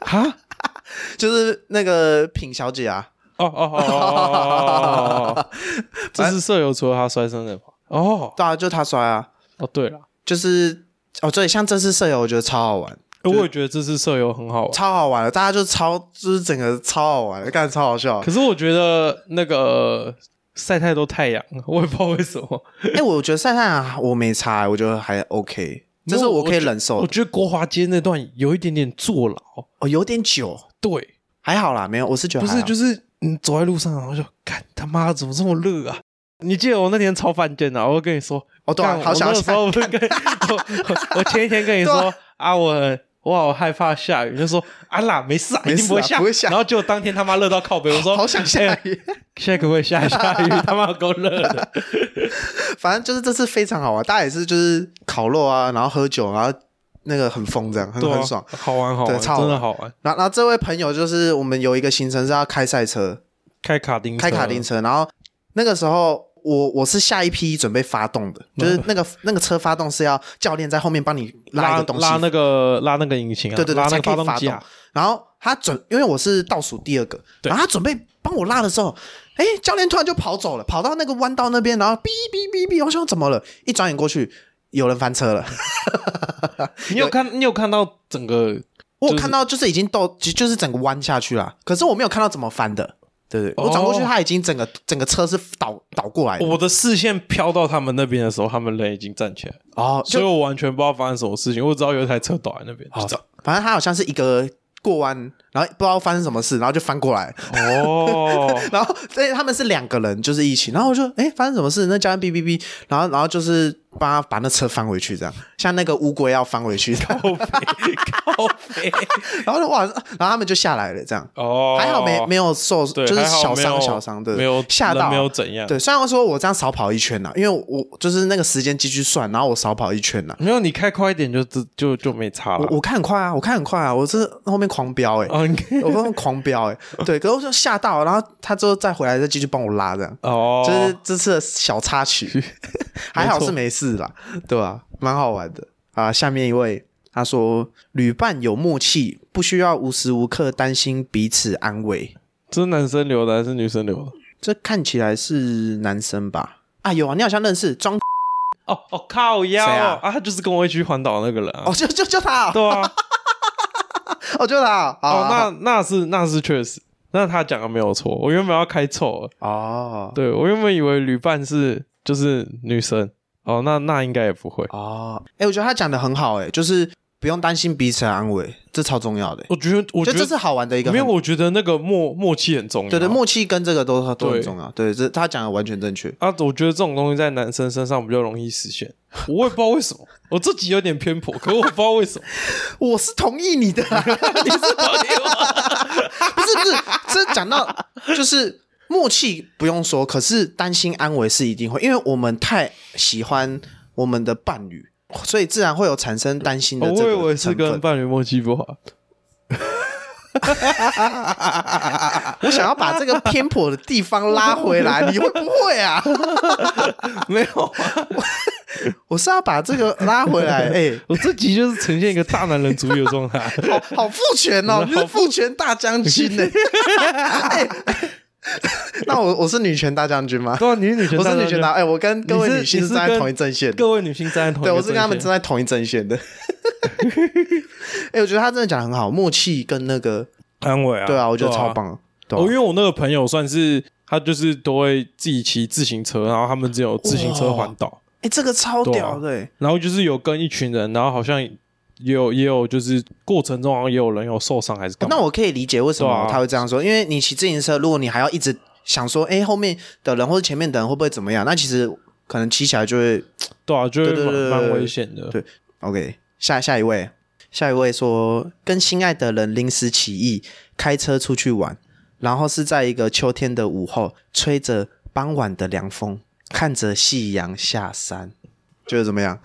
Speaker 2: 哈，），
Speaker 3: 就是那个品小姐啊，
Speaker 2: 哦哦哦哦哦哦，这是舍友除了他摔车那怕哦
Speaker 3: 对啊，就他摔啊，
Speaker 2: 哦，对了，
Speaker 3: 就是哦，对，像这次舍友，我觉得超好玩，
Speaker 2: 我也觉得这次舍友很好玩。
Speaker 3: 超好玩的，大家就超就是整个超好玩的，干超好笑。
Speaker 2: 可是我觉得那个晒太多太阳，我也不知道为什么。
Speaker 3: 哎、我觉得晒太阳我没差，我觉得还 OK，这是我可以忍受的。
Speaker 2: 我觉得国华街那段有一点点坐牢。
Speaker 3: 哦，有点久，
Speaker 2: 对，
Speaker 3: 还好啦，没有，我是觉得
Speaker 2: 不是，就是你走在路上，然后就看他妈怎么这么热啊！你记得我那天超犯贱的，我跟你说，
Speaker 3: 哦对啊好想
Speaker 2: 我那时候不是跟 我我我前一天跟你说
Speaker 3: 对
Speaker 2: 啊，我我好害怕下雨，你就说啊啦，没事啊，
Speaker 3: 没事啊
Speaker 2: 一定不会下，
Speaker 3: 不会下
Speaker 2: 然后结果当天他妈热到靠北，我说
Speaker 3: 好想下
Speaker 2: 哎
Speaker 3: 雨。
Speaker 2: 现在可不可以下一下雨？他妈够热的。
Speaker 3: 反正就是这次非常好玩，大家也是就是烤肉啊，然后喝酒，然后那个很疯，这样很
Speaker 2: 啊
Speaker 3: 很爽。
Speaker 2: 好玩好玩，真的好玩。
Speaker 3: 然后然后这位朋友就是我们有一个行程是要开赛车，
Speaker 2: 开卡丁车，
Speaker 3: 开卡丁车，然后那个时候。我我是下一批准备发动的，就是那个那个车发动是要教练在后面帮你拉一个东西，
Speaker 2: 拉那个拉那个引擎啊，
Speaker 3: 对对对，才
Speaker 2: 拉那个
Speaker 3: 可以发动。然后他准，因为我是倒数第二个，然后他准备帮我拉的时候，哎，教练突然就跑走了，跑到那个弯道那边，然后哔哔哔哔，我想怎么了？一转眼过去，有人翻车了。
Speaker 2: 你有看你有看到整个
Speaker 3: 我有看到就是已经到，就就是整个弯下去了，可是我没有看到怎么翻的。对对，我转过去，
Speaker 2: 哦
Speaker 3: 他已经整个整个车是倒倒过来的。
Speaker 2: 我的视线飘到他们那边的时候，他们人已经站起来，
Speaker 3: 哦，就
Speaker 2: 所以我完全不知道发生什么事情。我只知道有一台车倒在那边，就这样。
Speaker 3: 反正他好像是一个过弯，然后不知道发生什么事，然后就翻过来。
Speaker 2: 哦，
Speaker 3: 然后所以他们是两个人，就是一起，然后我就哎发生什么事？那教练哔哔哔，然后然后就是帮他把那车翻回去，这样像那个乌龟要翻回去，
Speaker 2: 靠北 靠北
Speaker 3: 然后就哇，然后他们就下来了，这样
Speaker 2: 哦，
Speaker 3: 还好没没有受，就是小伤小伤的，
Speaker 2: 没有
Speaker 3: 吓到
Speaker 2: 没有怎样，
Speaker 3: 对，虽然说我这样少跑一圈呐，因为我就是那个时间继续算，然后我少跑一圈呐。
Speaker 2: 没有你开快一点就就就就没差了。
Speaker 3: 我我看很快啊，我看很快啊，我是后面狂飙哎、
Speaker 2: 哦，你
Speaker 3: 我刚刚狂飙哎、对，可是我就吓到，然后他之后再回来再继续帮我拉这样，
Speaker 2: 哦，
Speaker 3: 就是这次的小插曲，还好是没事啦，对吧、蛮好玩的啊。下面一位，他说旅伴有默契，不需要无时无刻担心彼此安危。
Speaker 2: 这是男生留的还是女生留的？
Speaker 3: 这看起来是男生吧？啊，有啊，你好像认识装
Speaker 2: 哦哦，靠腰
Speaker 3: 谁啊
Speaker 2: 啊！他就是跟我一起去环岛那个人啊。
Speaker 3: 哦，就就就他啊，
Speaker 2: 对啊，
Speaker 3: 哦，就他啊
Speaker 2: 哦，
Speaker 3: 哦，
Speaker 2: 那那是那是确实，那他讲的没有错。我原本要开错了，
Speaker 3: 哦
Speaker 2: 对我原本以为旅伴是就是女生，哦，那那应该也不会。
Speaker 3: 哦，哎，我觉得他讲的很好，哎，就是不用担心彼此的安危，这超重要的。
Speaker 2: 我觉得，我觉得
Speaker 3: 就这是好玩的一个很，
Speaker 2: 没有，我觉得那个默默契很重要。
Speaker 3: 对对，默契跟这个都都很重要。对，这他讲的完全正确。
Speaker 2: 啊，我觉得这种东西在男生身上比较容易实现。我也不知道为什么，我自己有点偏颇，可我不知道为什么。
Speaker 3: 我是同意你的啦，
Speaker 2: 你是同意我
Speaker 3: 不是不是，这讲到就是默契不用说，可是担心安危是一定会，因为我们太喜欢我们的伴侣，所以自然会有产生担心的
Speaker 2: 哦我
Speaker 3: 这
Speaker 2: 以为是
Speaker 3: 个成分。
Speaker 2: 跟伴侣默契不好。
Speaker 3: 我想要把这个偏颇的地方拉回来，你会不会啊？
Speaker 2: 没有啊，
Speaker 3: 我是要把这个拉回来，哎、
Speaker 2: 我这集就是呈现一个大男人主义的状态。
Speaker 3: 好好父权哦，你是父权大将军呢、哎 那我我是女权大将军吗？
Speaker 2: 对啊，你是女权
Speaker 3: 我是女权大，哎、我跟各位女性是站在同一阵线的。
Speaker 2: 各位女性站在同一
Speaker 3: 对，
Speaker 2: 个
Speaker 3: 我是跟他们站在同一阵线的。哎、我觉得他真的讲得很好，默契跟那个，
Speaker 2: 安慰啊，
Speaker 3: 对啊，我觉得超。棒。对啊
Speaker 2: 哦，因为我那个朋友算是他就是都会自己骑自行车，然后他们只有自行车环岛，
Speaker 3: 哎、这个超屌的、哎
Speaker 2: 然后就是有跟一群人，然后好像也有也有就是过程中好像也有人有受伤还是干嘛？
Speaker 3: 那我可以理解为什么他会这样说，因为你骑自行车，如果你还要一直想说，哎、后面的人或者前面的人会不会怎么样？那其实可能骑起来就会
Speaker 2: 对啊，就会
Speaker 3: 对对对
Speaker 2: 蛮危险的。
Speaker 3: 对 OK。下下一位，下一位说跟心爱的人临时起意开车出去玩，然后是在一个秋天的午后，吹着傍晚的凉风，看着夕阳下山，觉得怎么样？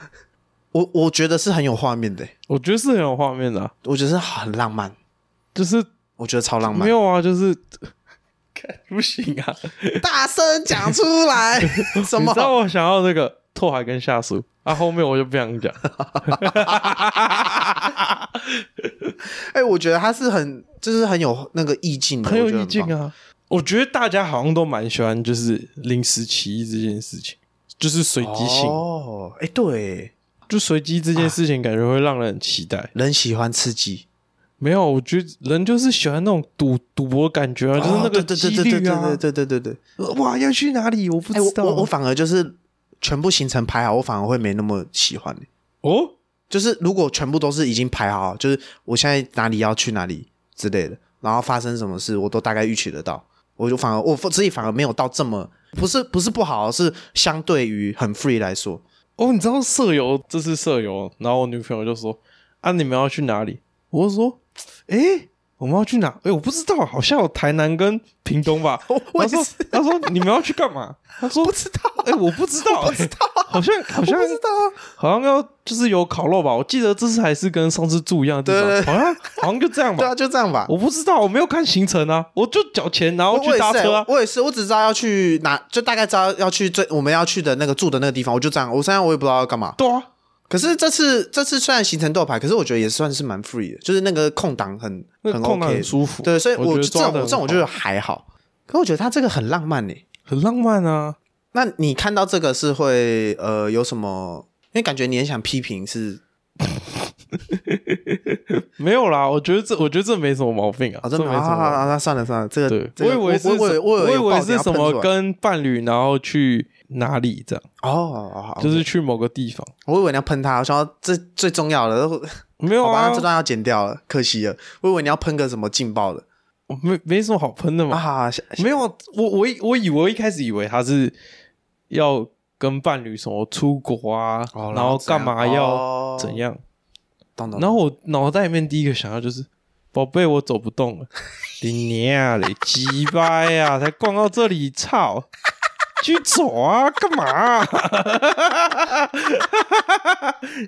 Speaker 3: 我我觉得是很有画面的，
Speaker 2: 我觉得是很有画面的啊、
Speaker 3: 我觉得是很浪漫，
Speaker 2: 就是
Speaker 3: 我觉得超浪漫
Speaker 2: 没。有啊，就是 不行啊。
Speaker 3: 大声讲出来，什么
Speaker 2: 你知？道我想要那个拓海跟下属啊，后面我就不想讲。
Speaker 3: 哎、我觉得他是很，就是很有那个意境的，
Speaker 2: 很有意境。啊。我觉得大家好像都蛮喜欢，就是临时起意这件事情，就是随机性，
Speaker 3: 哦，哎、对，
Speaker 2: 就随机这件事情，感觉会让人很期待。
Speaker 3: 人喜欢刺激，
Speaker 2: 没有，我觉得人就是喜欢那种赌赌博的感觉啊，就是那个
Speaker 3: 哦对
Speaker 2: 几
Speaker 3: 对对对对，对对对对对。
Speaker 2: 哇，要去哪里？我不知道。
Speaker 3: 我我反而就是全部行程排好，我反而会没那么喜欢。
Speaker 2: 哦，
Speaker 3: 就是如果全部都是已经排好，就是我现在哪里要去哪里之类的，然后发生什么事，我都大概预期得到。我就反而我自己反而没有到这么不是不是不好，是相对于很 free 来说，
Speaker 2: 哦，你知道舍友这是舍友，然后我女朋友就说：“啊，你们要去哪里？”我说：“诶，我们要去哪？诶，我不知道，好像有台南跟屏东吧。”他说：“他说你们要去干嘛？”他说：“
Speaker 3: 不知道，
Speaker 2: 诶，我不知道，
Speaker 3: 不知道，
Speaker 2: 好像好像
Speaker 3: 不知道啊。
Speaker 2: 好像要就是有烤肉吧？我记得这次还是跟上次住一样的地方，好像好像就这样吧。
Speaker 3: 对啊，就这样吧。
Speaker 2: 我不知道，我没有看行程啊，我就缴钱然后去搭车啊。
Speaker 3: 我也是，我只知道要去哪，就大概知道要去最我们要去的那个住的那个地方，我就这样。我现在我也不知道要干嘛。
Speaker 2: 对啊，
Speaker 3: 可是这次这次虽然行程都有排，可是我觉得也算是蛮 free 的，就是那个空档很很
Speaker 2: 那个空很舒服。
Speaker 3: 对，所以
Speaker 2: 我
Speaker 3: 这种这种我觉得还好。可我觉得他这个很浪漫呢。
Speaker 2: 很浪漫啊。
Speaker 3: 那你看到这个是会呃有什么？因为感觉你很想批评是
Speaker 2: 没有啦，我觉得这我觉得这没什么毛病啊，
Speaker 3: 啊，真的
Speaker 2: 这没什么。
Speaker 3: 啊啊啊！那算了算了，这个
Speaker 2: 对，我以为是
Speaker 3: 我我我
Speaker 2: 我以为是什么
Speaker 3: 跟
Speaker 2: 跟伴侣然后去哪里这样，
Speaker 3: 哦，
Speaker 2: 就是去某个地方。
Speaker 3: 我以为你要喷他，我想要这最重要的，
Speaker 2: 没有
Speaker 3: 好吧，
Speaker 2: 啊
Speaker 3: 那，这段要剪掉了，可惜了。我以为你要喷个什么劲爆的
Speaker 2: 没没什么好喷的嘛。没有，我我以我以为我一开始以为他是要跟伴侣什么出国啊，
Speaker 3: 哦
Speaker 2: 然后干嘛要
Speaker 3: 哦
Speaker 2: 怎样，
Speaker 3: 懂懂。
Speaker 2: 然后我脑袋里面第一个想到就是，宝贝，我走不动了，你娘嘞，鸡巴呀，才逛到这里，操！去走啊，干嘛、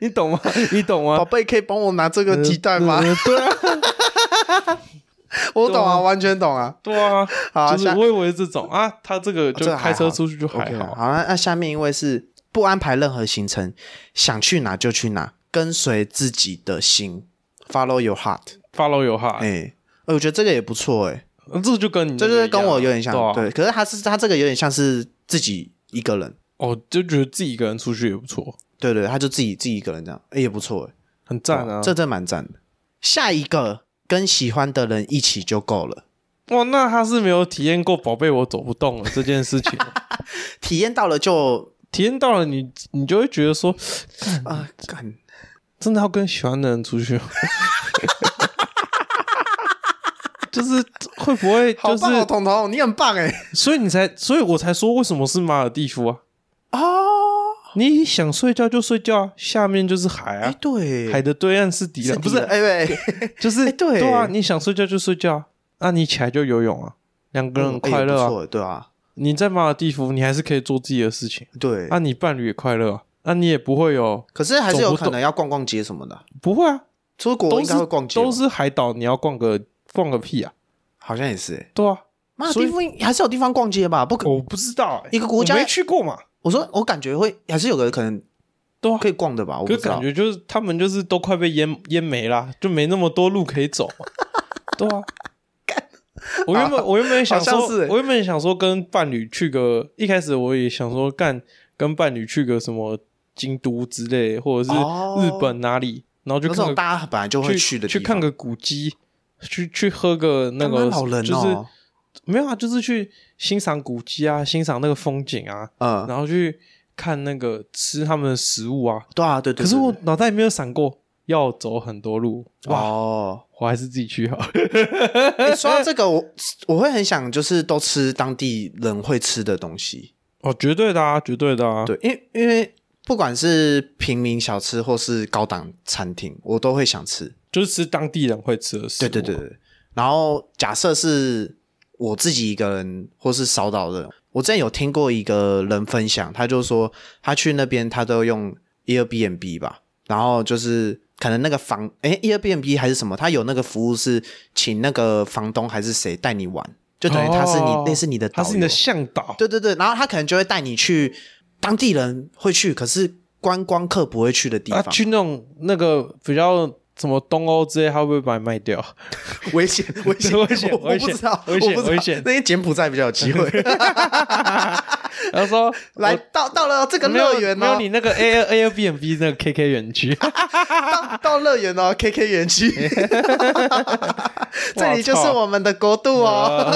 Speaker 2: 你懂吗？你懂吗？
Speaker 3: 宝贝，可以帮我拿这个鸡蛋吗？
Speaker 2: 呃对啊，
Speaker 3: 我懂啊，
Speaker 2: 啊
Speaker 3: 完全懂啊。
Speaker 2: 对啊，
Speaker 3: 好
Speaker 2: 就是
Speaker 3: 下
Speaker 2: 我以为这种啊，他这个就开车出去就还好。
Speaker 3: 好，那那下面一位是不安排任何行程，想去哪就去哪，跟随自己的心，follow your heart。
Speaker 2: follow your heart，、
Speaker 3: 哎、哎我觉得这个也不错哎、
Speaker 2: 呃这就跟你
Speaker 3: 这就是跟我有点像，
Speaker 2: 对啊
Speaker 3: 对。可是他是他这个有点像是自己一个人，
Speaker 2: 哦，就觉得自己一个人出去也不错，
Speaker 3: 对对，他就自己自己一个人这样，哎、也不错哎、
Speaker 2: 很赞啊。
Speaker 3: 这真蛮赞的。下一个跟喜欢的人一起就够了，
Speaker 2: 哇，那他是没有体验过“宝贝，我走不动了”这件事情，
Speaker 3: 体验到了就
Speaker 2: 体验到了你，你就会觉得说，
Speaker 3: 啊干。
Speaker 2: 真的要跟喜欢的人出去吗，就是会不会就是，
Speaker 3: 好棒哦，彤彤，你很棒哎！
Speaker 2: 所以你才，所以我才说为什么是马尔蒂夫啊？
Speaker 3: 哦，
Speaker 2: 你想睡觉就睡觉啊，下面就是海
Speaker 3: 哎
Speaker 2: 啊，，
Speaker 3: 对，
Speaker 2: 海的对岸是敌人，不是，
Speaker 3: 哎喂，
Speaker 2: 就是
Speaker 3: 对。对
Speaker 2: 啊，你想睡觉就睡觉啊，那你起来就游泳啊，两个人快乐啊。
Speaker 3: 对啊，
Speaker 2: 你在马尔蒂夫，你还是可以做自己的事情，
Speaker 3: 对。
Speaker 2: 啊，你伴侣也快乐啊，那你也不会有
Speaker 3: 可是还是有可能要逛逛街什么的，
Speaker 2: 不会啊，
Speaker 3: 出国应
Speaker 2: 都是
Speaker 3: 该会逛街吧，
Speaker 2: 都是海岛，你要逛个逛个屁啊，
Speaker 3: 好像也是哎。
Speaker 2: 对啊，
Speaker 3: 马尔地夫还是有地方逛街吧？不可，
Speaker 2: 我不知道、欸，
Speaker 3: 一个国家
Speaker 2: 我没去过嘛，
Speaker 3: 我说我感觉会还是有个可能
Speaker 2: 对啊
Speaker 3: 可以逛的吧？我
Speaker 2: 感。觉就是他们就是都快被淹淹没啦，就没那么多路可以走嘛，对啊。我原本我原本想说，我原本想说跟伴侣去个，一开始我也想说干跟伴侣去个什么京都之类，或者是
Speaker 3: 哦
Speaker 2: 日本哪里，然后就
Speaker 3: 那种
Speaker 2: 看
Speaker 3: 大家本来就会去的
Speaker 2: 去看个古迹，去去喝个那个就是
Speaker 3: 哦，
Speaker 2: 没有啊，就是去欣赏古迹啊，欣赏那个风景啊，
Speaker 3: 嗯，
Speaker 2: 然后去看那个吃他们的食物啊。
Speaker 3: 对啊，对对。
Speaker 2: 可是我脑袋里没有闪过要走很多路，哇，
Speaker 3: 哦，
Speaker 2: 我还是自己去好了。
Speaker 3: 欸说到这个，我我会很想就是都吃当地人会吃的东西，
Speaker 2: 哦，绝对的啊，绝对的啊。
Speaker 3: 对，因为因为不管是平民小吃或是高档餐厅，我都会想吃。
Speaker 2: 就是吃当地人会吃的食物。
Speaker 3: 对对对对。然后假设是我自己一个人或是少岛人，我之前有听过一个人分享，他就说他去那边他都用 Airbnb 吧，然后就是可能那个房哎 Airbnb 还是什么，他有那个服务是请那个房东还是谁带你玩，就等于他是你、
Speaker 2: 哦
Speaker 3: 类似你的导，
Speaker 2: 他是你的向导。
Speaker 3: 对对对，然后他可能就会带你去当地人会去，可是观光客不会去的地
Speaker 2: 啊，
Speaker 3: 方，
Speaker 2: 去那种那个比较什么东欧之类，他会不会把你卖掉？
Speaker 3: 危险危险
Speaker 2: 危险危险危险
Speaker 3: 我不知道。
Speaker 2: 危险。
Speaker 3: 那些柬埔寨比较有机会。
Speaker 2: 然后说
Speaker 3: 来到到了这个乐园哦，
Speaker 2: 没有你那个 Airbnb 那个 KK 园区，
Speaker 3: 到到乐园哦，KK 园区，这里就是我们的国度哦。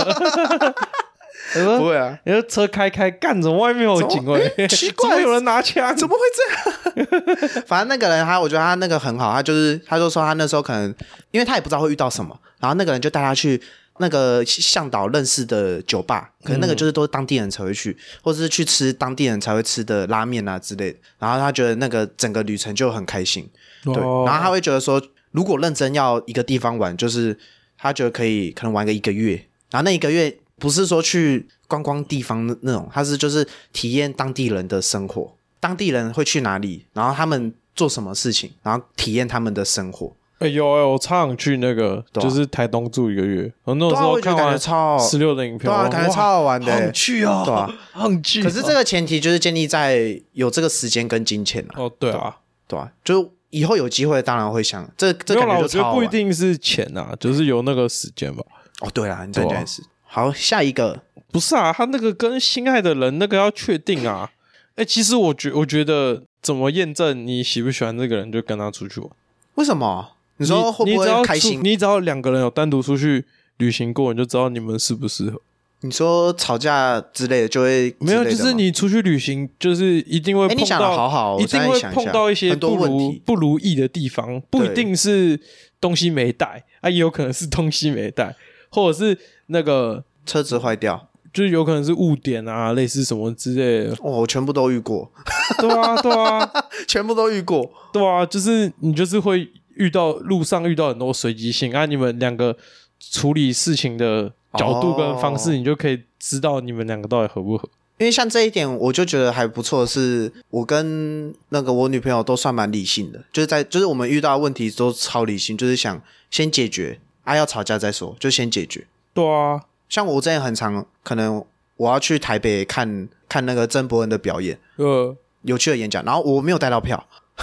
Speaker 3: 不会啊，
Speaker 2: 你说车开开，干怎么外面有警卫？
Speaker 3: 奇怪
Speaker 2: 有人拿枪？
Speaker 3: 怎么会这样？反正那个人他，我觉得他那个很好，他就是他就说他那时候可能，因为他也不知道会遇到什么，然后那个人就带他去那个向导认识的酒吧，可能那个就是都是当地人才会去，或者是去吃当地人才会吃的拉面啊之类的。然后他觉得那个整个旅程就很开心，对，
Speaker 2: 哦
Speaker 3: 然后他会觉得说，如果认真要一个地方玩，就是他觉得可以可能玩个一个月，然后那一个月不是说去观光地方那那种，他是就是体验当地人的生活，当地人会去哪里，然后他们做什么事情，然后体验他们的生活。
Speaker 2: 哎有哎，我超想去那个，
Speaker 3: 啊
Speaker 2: 就是台东住一个月。我那时候看完
Speaker 3: 超好
Speaker 2: 十六的影片，
Speaker 3: 对啊，
Speaker 2: 我
Speaker 3: 感觉超好玩的、
Speaker 2: 好想去哦，
Speaker 3: 对啊，
Speaker 2: 好想去哦。
Speaker 3: 可是这个前提就是建立在有这个时间跟金钱啊，
Speaker 2: 哦，对啊，
Speaker 3: 对啊、就以后有机会当然会想，这这感
Speaker 2: 没有啦，我觉得
Speaker 3: 觉就超好玩。
Speaker 2: 不一定是钱啊，就是有那个时间吧。
Speaker 3: 哦，对啦，你这样
Speaker 2: 对啊
Speaker 3: 讲也是。好，下一个
Speaker 2: 不是啊，他那个跟心爱的人那个要确定啊。哎、其实我觉我觉得怎么验证你喜不喜欢这个人，就跟他出去玩。
Speaker 3: 为什么？你说会不
Speaker 2: 你只要
Speaker 3: 开心？
Speaker 2: 你只要两个人有单独出去旅行过，你就知道你们适不适合。
Speaker 3: 你说吵架之类的就会
Speaker 2: 没有，就是你出去旅行，就是一定会碰到，
Speaker 3: 好好，
Speaker 2: 一定会碰到一些不如。不如意的地方，不一定是东西没带啊，也有可能是东西没带，或者是那个
Speaker 3: 车子坏掉，
Speaker 2: 就是有可能是误点啊，类似什么之类的。
Speaker 3: 哦，我全部都遇过，
Speaker 2: 对啊，对啊，
Speaker 3: 全部都遇过。
Speaker 2: 对啊，就是你就是会遇到路上遇到很多随机性啊，你们两个处理事情的角度跟方式，
Speaker 3: 哦
Speaker 2: 你就可以知道你们两个到底合不合。
Speaker 3: 因为像这一点，我就觉得还不错，是我跟那个我女朋友都算蛮理性的，就是在就是我们遇到问题都超理性，就是想先解决，啊要吵架再说，就先解决。
Speaker 2: 对啊，
Speaker 3: 像我之前很常可能我要去台北看看那个曾伯恩的表演，
Speaker 2: 呃，
Speaker 3: 有趣的演讲，然后我没有带到票，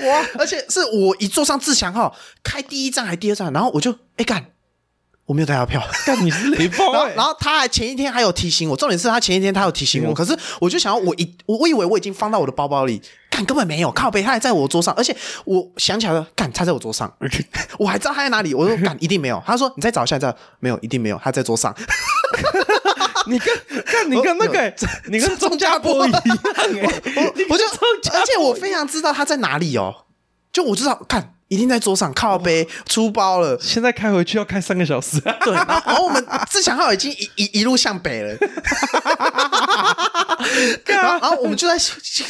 Speaker 3: 哇！而且是我一坐上自强号，开第一站还第二站，然后我就哎干，我没有带他票。
Speaker 2: 干你是雷锋
Speaker 3: 然后，
Speaker 2: 欸
Speaker 3: 然后他还前一天还有提醒我，重点是他前一天他有提醒我，可是我就想要我一我我以为我已经放到我的包包里，干根本没有，靠背他还在我桌上，而且我想起来了，干他在我桌上，我还知道他在哪里，我说干一定没有，他说你再找一下，再没有，一定没有，他在桌上，
Speaker 2: 你跟看你跟那个欸，你跟钟家波一样哎，
Speaker 3: 我就而且我非常知道他在哪里哦，就我知道看一定在桌上，靠背出包了。
Speaker 2: 现在开回去要开三个小时，
Speaker 3: 对，然后然后我们 自强号已经一一一路向北了，然后然后我们就在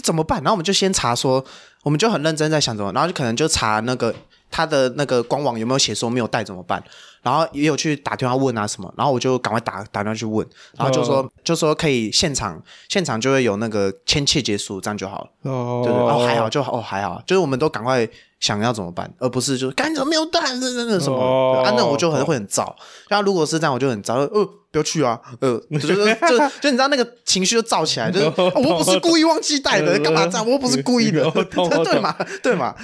Speaker 3: 怎么办？然后我们就先查说，我们就很认真在想怎么，然后就可能就查那个他的那个官网有没有写说没有带怎么办，然后也有去打电话问啊什么，然后我就赶快打打电话去问，然后就说、就说可以现场现场就会有那个签切结束，这样就好了。
Speaker 2: 哦
Speaker 3: 对对，然后还好就好哦还好，就是我们都赶快想要怎么办，而不是就是干怎么没有带，那那那什么、
Speaker 2: 哦
Speaker 3: 啊，那我就很会很燥。那如果是这样，我就很躁，呃，不要去啊，呃，就是就就 就你知道那个情绪就燥起来，就是、哦我不是故意忘记带的，干嘛这样？我又不是故意的，对嘛对嘛，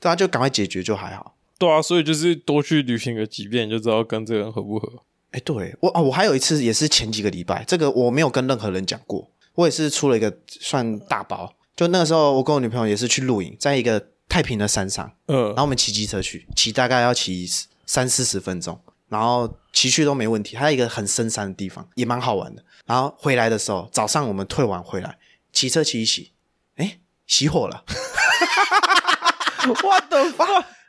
Speaker 3: 对啊，就赶快解决就还好。
Speaker 2: 对啊，所以就是多去旅行个几遍，你就知道跟这个人合不合。
Speaker 3: 哎，对我哦，我还有一次也是前几个礼拜，这个我没有跟任何人讲过，我也是出了一个算大包。就那个时候，我跟我女朋友也是去露营，在一个太平的山上，
Speaker 2: 嗯
Speaker 3: 然后我们骑机车去，骑大概要骑三四十分钟，然后骑去都没问题。它一个很深山的地方，也蛮好玩的。然后回来的时候，早上我们退完回来，骑车骑一骑，哎，熄火了，
Speaker 2: 我的妈！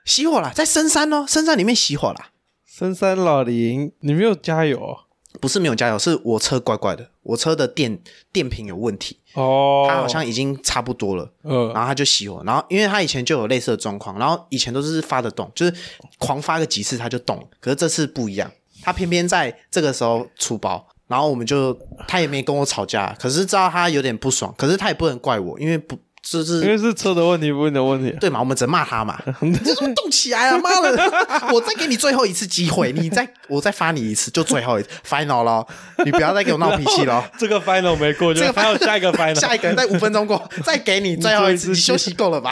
Speaker 3: 熄火了，在深山哦，深山里面熄火了。
Speaker 2: 深山老林，你没有加油哦？
Speaker 3: 不是没有加油，是我车怪怪的，我车的电电瓶有问题，
Speaker 2: 哦，
Speaker 3: 它好像已经差不多了。
Speaker 2: 呃
Speaker 3: 然后它就熄火，然后因为它以前就有类似的状况，然后以前都是发得动，就是狂发个几次它就动，可是这次不一样，它偏偏在这个时候出包，然后我们就他也没跟我吵架，可是知道他有点不爽，可是他也不能怪我，因为不就
Speaker 2: 因
Speaker 3: 是
Speaker 2: 为是车的问题，不是你的问题。
Speaker 3: 对嘛，我们只能骂他嘛，你这怎么动起来啊？妈的，我再给你最后一次机会，你再我再发你一次，就最后一次 final 了，你不要再给我闹脾气了。
Speaker 2: 这个 final 没过，就
Speaker 3: 这个
Speaker 2: 还有下一个 final。
Speaker 3: 下一个人在五分钟过，再给你最后一次，
Speaker 2: 你
Speaker 3: 休息够了吧？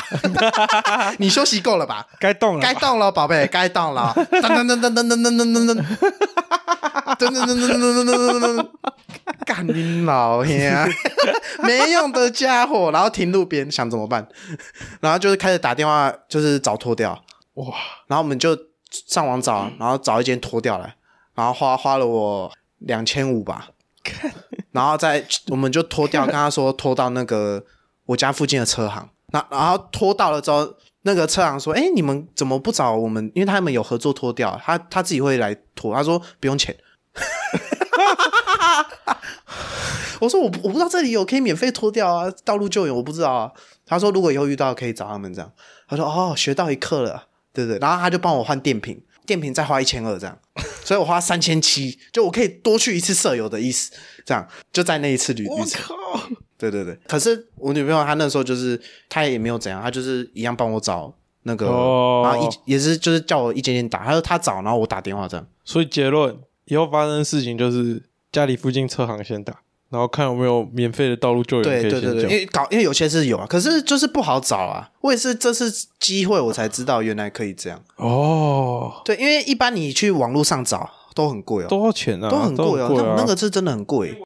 Speaker 3: 你休息够了吧？
Speaker 2: 该动了吧，
Speaker 3: 该动了，宝贝，该动了。噔噔噔噔噔噔噔噔噔噔，噔噔噔噔噔噔噔噔噔噔，干你老兄，没用的家伙！然后停路边，想怎么办？然后就是开始打电话，就是找拖掉。
Speaker 2: 哇，
Speaker 3: 然后我们就上网找，然后找一间拖掉来，然后花花了我两千五吧。然后再我们就拖掉，跟他说拖到那个我家附近的车行。那然后拖到了之后，那个车行说：“哎，你们怎么不找我们？因为他们有合作拖掉，他他自己会来拖。”他说：“不用钱。” 我说我我不知道这里有可以免费脱掉啊，道路救援我不知道啊。他说如果以后遇到可以找他们这样。他说哦，学到一课了，对不对？然后他就帮我换电瓶，电瓶再花一千二这样，所以我花三千七，就我可以多去一次舍友的意思，这样就在那一次旅旅程。
Speaker 2: 靠！
Speaker 3: 对对对，可是我女朋友她那时候就是她也没有怎样，她就是一样帮我找那个，
Speaker 2: 哦
Speaker 3: 然后一也是就是叫我一间间打，她说她找，然后我打电话这样。
Speaker 2: 所以结论，以后发生的事情就是家里附近车行先打，然后看有没有免费的道路救援可以
Speaker 3: 对对对对，因。为搞因为有些是有啊，可是就是不好找啊。我也是这次机会我才知道原来可以这样。
Speaker 2: 哦，
Speaker 3: 对，因为一般你去网络上找都很贵哦，
Speaker 2: 多少钱啊？
Speaker 3: 都很贵哦，那那个是真的很贵。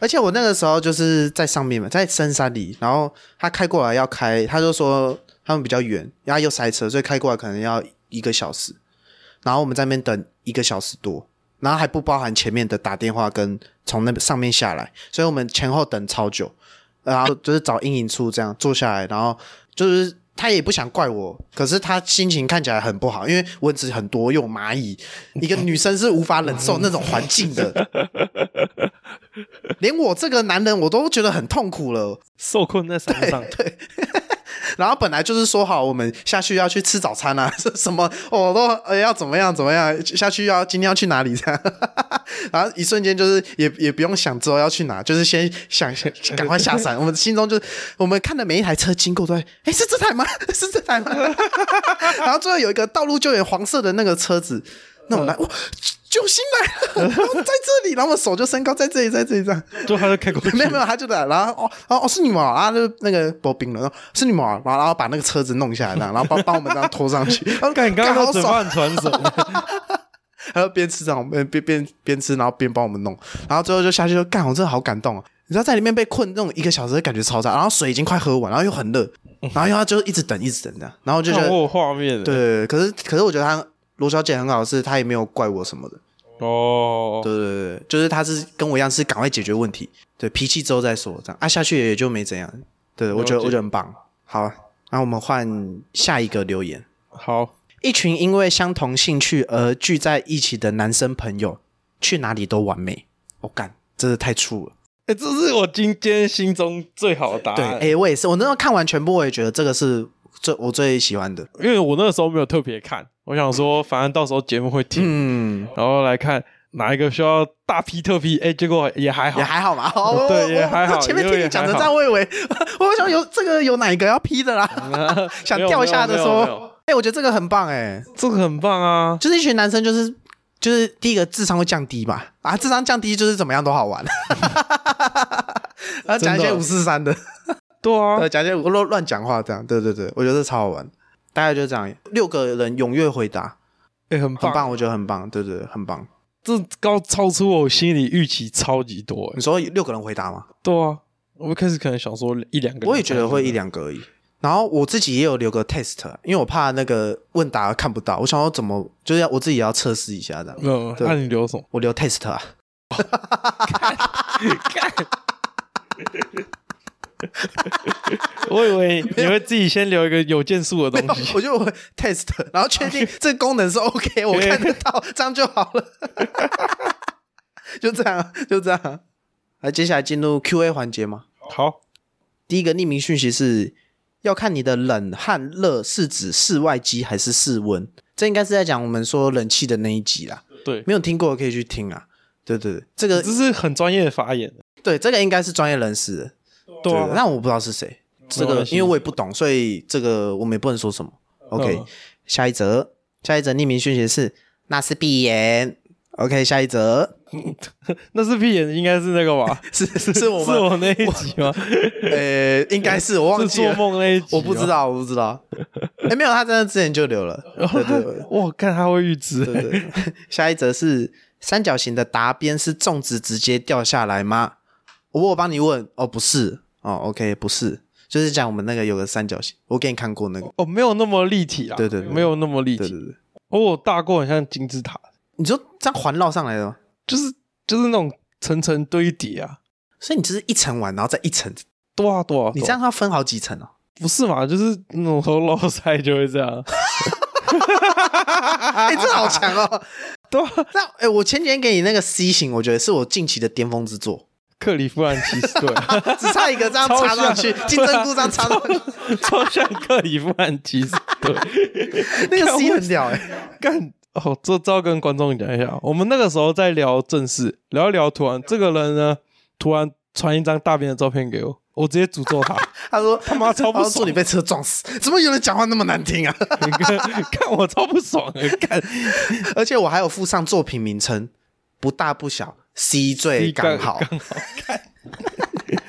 Speaker 3: 而且我那个时候就是在上面嘛，在深山里，然后他开过来要开，他就说他们比较远，然后又塞车，所以开过来可能要一个小时。然后我们在那边等一个小时多，然后还不包含前面的打电话跟从那上面下来，所以我们前后等超久。然后就是找阴影处这样坐下来，然后就是他也不想怪我，可是他心情看起来很不好，因为蚊子很多，又有蚂蚁，一个女生是无法忍受那种环境的。连我这个男人我都觉得很痛苦了。
Speaker 2: 受困在山上，
Speaker 3: 对，然后本来就是说好我们下去要去吃早餐啊，是 什么我都呃要怎么样怎么样下去要今天要去哪里这样，然后一瞬间就是也也不用想之后要去哪，就是先想想赶快下山。我们心中就是我们看的每一台车经过都在，哎是这台吗？是这台吗？然后最后有一个道路救援黄色的那个车子，那种来哇。救星来了，然 后在这里，然后手就升高，在这里，在这里这样。
Speaker 2: 就他就开过去，
Speaker 3: 没有没有，他就来，然后哦哦哦是你们啊，然后就那个薄冰了，然后是你们啊，然后然后把那个车子弄下来，这样，然后帮帮我们这样拖上去，然后
Speaker 2: 干你刚刚都嘴巴很传神，
Speaker 3: 还要边吃这样边边边边吃，然后边帮我们弄，然后最后就下去就干，我真的好感动啊！你知道在里面被困那种一个小时的感觉超差，然后水已经快喝完，然后又很热，然后又要就一直等一直等这样，然后我就觉得
Speaker 2: 画面，
Speaker 3: 对对对，可是可是我觉得他罗小姐很好是，她也没有怪我什么的，
Speaker 2: 哦，
Speaker 3: 对对对对，就是他是跟我一样是赶快解决问题，对脾气之后再说，这样啊下去也就没怎样，对我觉得我觉得很棒。好，那我们换下一个留言。
Speaker 2: 好，
Speaker 3: 一群因为相同兴趣而聚在一起的男生朋友，去哪里都完美。我、干，真的太酷了。
Speaker 2: 哎，这是我今天心中最好的答案
Speaker 3: 对，
Speaker 2: 案，
Speaker 3: 哎、我也是，我那时候看完全部，我也觉得这个是最我最喜欢的。
Speaker 2: 因为我那个时候没有特别看，我想说反正到时候节目会停，
Speaker 3: 嗯，
Speaker 2: 然后来看哪一个需要大批特批，哎，结果也还好。
Speaker 3: 也，还好嘛。哦
Speaker 2: 对
Speaker 3: 我
Speaker 2: 也还好
Speaker 3: 前面听你讲成这样，
Speaker 2: 还 好
Speaker 3: 我想有这个有哪一个要批的啦，想掉下的说
Speaker 2: 有，
Speaker 3: 哎、我觉得这个很棒哎、
Speaker 2: 这个很棒啊，
Speaker 3: 就是一群男生，就是就是第一个智商会降低嘛，啊，智商降低就是怎么样都好玩，然后讲一些五四三的，
Speaker 2: 对啊。
Speaker 3: 呃，，讲一些乱乱讲话这样，对对对，我觉得超好玩，大概就这样，六个人踊跃回答，
Speaker 2: 哎，很棒，
Speaker 3: 很棒，我觉得很棒，对对对，很棒。
Speaker 2: 这高超出我心里预期超级多，哎
Speaker 3: 你说六个人回答吗？
Speaker 2: 对啊，我一开始可能想说一两个，
Speaker 3: 我也觉得会一两个而已。然后我自己也有留个 test，因为我怕那个问答看不到，我想要怎么就是要我自己也要测试一下这样。
Speaker 2: 嗯，那你留什么？
Speaker 3: 我留 test 啊，
Speaker 2: 我以为你会自己先留一个有件数的东西。
Speaker 3: 我就我 test，然后确定 这个功能是 OK，我看得到，这样就好了。就这样，就这样。那接下来进入 Q&A 环节嘛。
Speaker 2: 好，
Speaker 3: 第一个匿名讯息是要看你的冷和热是指室外机还是室温，这应该是在讲我们说冷气的那一集啦。
Speaker 2: 对，
Speaker 3: 没有听过的可以去听啊。对对对，这个
Speaker 2: 这是很专业的发言。
Speaker 3: 对这个应该是专业人士的，
Speaker 2: 对啊，
Speaker 3: 但我不知道是谁。这个因为我也不懂，所以这个我们也不能说什么。OK，、
Speaker 2: 嗯
Speaker 3: 下一则，下一则匿名讯息是那是闭眼。OK，下一则
Speaker 2: 那是闭眼，应该是那个吧？
Speaker 3: 是是是我
Speaker 2: 是我那一集吗？
Speaker 3: 呃，应该是我忘
Speaker 2: 是做
Speaker 3: 记了，
Speaker 2: 梦那一集，
Speaker 3: 我不知。道，我不知道。哎，没有，他真的之前就留了。对对对
Speaker 2: 我看他会预知。
Speaker 3: 对对。下一则是三角形的答边是粽子直接掉下来吗？我有帮你问哦，不是哦，OK，不是，就是讲我们那个有个三角形，我给你看过那个。
Speaker 2: 哦，没有那么立体啦。
Speaker 3: 对对对
Speaker 2: 没有那么立体。
Speaker 3: 对对对，
Speaker 2: 哦，我大过很像金字塔，
Speaker 3: 你就这样环绕上来的吗？
Speaker 2: 就是就是那种层层堆叠啊。
Speaker 3: 所以你就是一层完，然后再一层，
Speaker 2: 多啊，多啊，
Speaker 3: 你这样要分好几层哦。
Speaker 2: 不是嘛？就是那种头老塞就会这样。
Speaker 3: 哎、这好强哦！
Speaker 2: 对啊，
Speaker 3: 那哎、我前几天给你那个 C 型，我觉得是我近期的巅峰之作，
Speaker 2: 克里夫兰骑士队，
Speaker 3: 只差一个这样插上去，金针菇这样插上去，
Speaker 2: 超 像克里夫兰骑士队。
Speaker 3: 那个 C 很屌哎、
Speaker 2: 干哦，这这要跟观众讲一下，我们那个时候在聊正事，聊一聊，突然这个人呢，突然传一张大便的照片给我，我直接诅咒他，
Speaker 3: 他说
Speaker 2: 他妈超不
Speaker 3: 他说
Speaker 2: 爽
Speaker 3: 你被车撞死，怎么有人讲话那么难听啊？
Speaker 2: 看看我超不爽的，干。
Speaker 3: 而且我还有附上作品名称，不大不小，C 最刚好，
Speaker 2: 刚好看，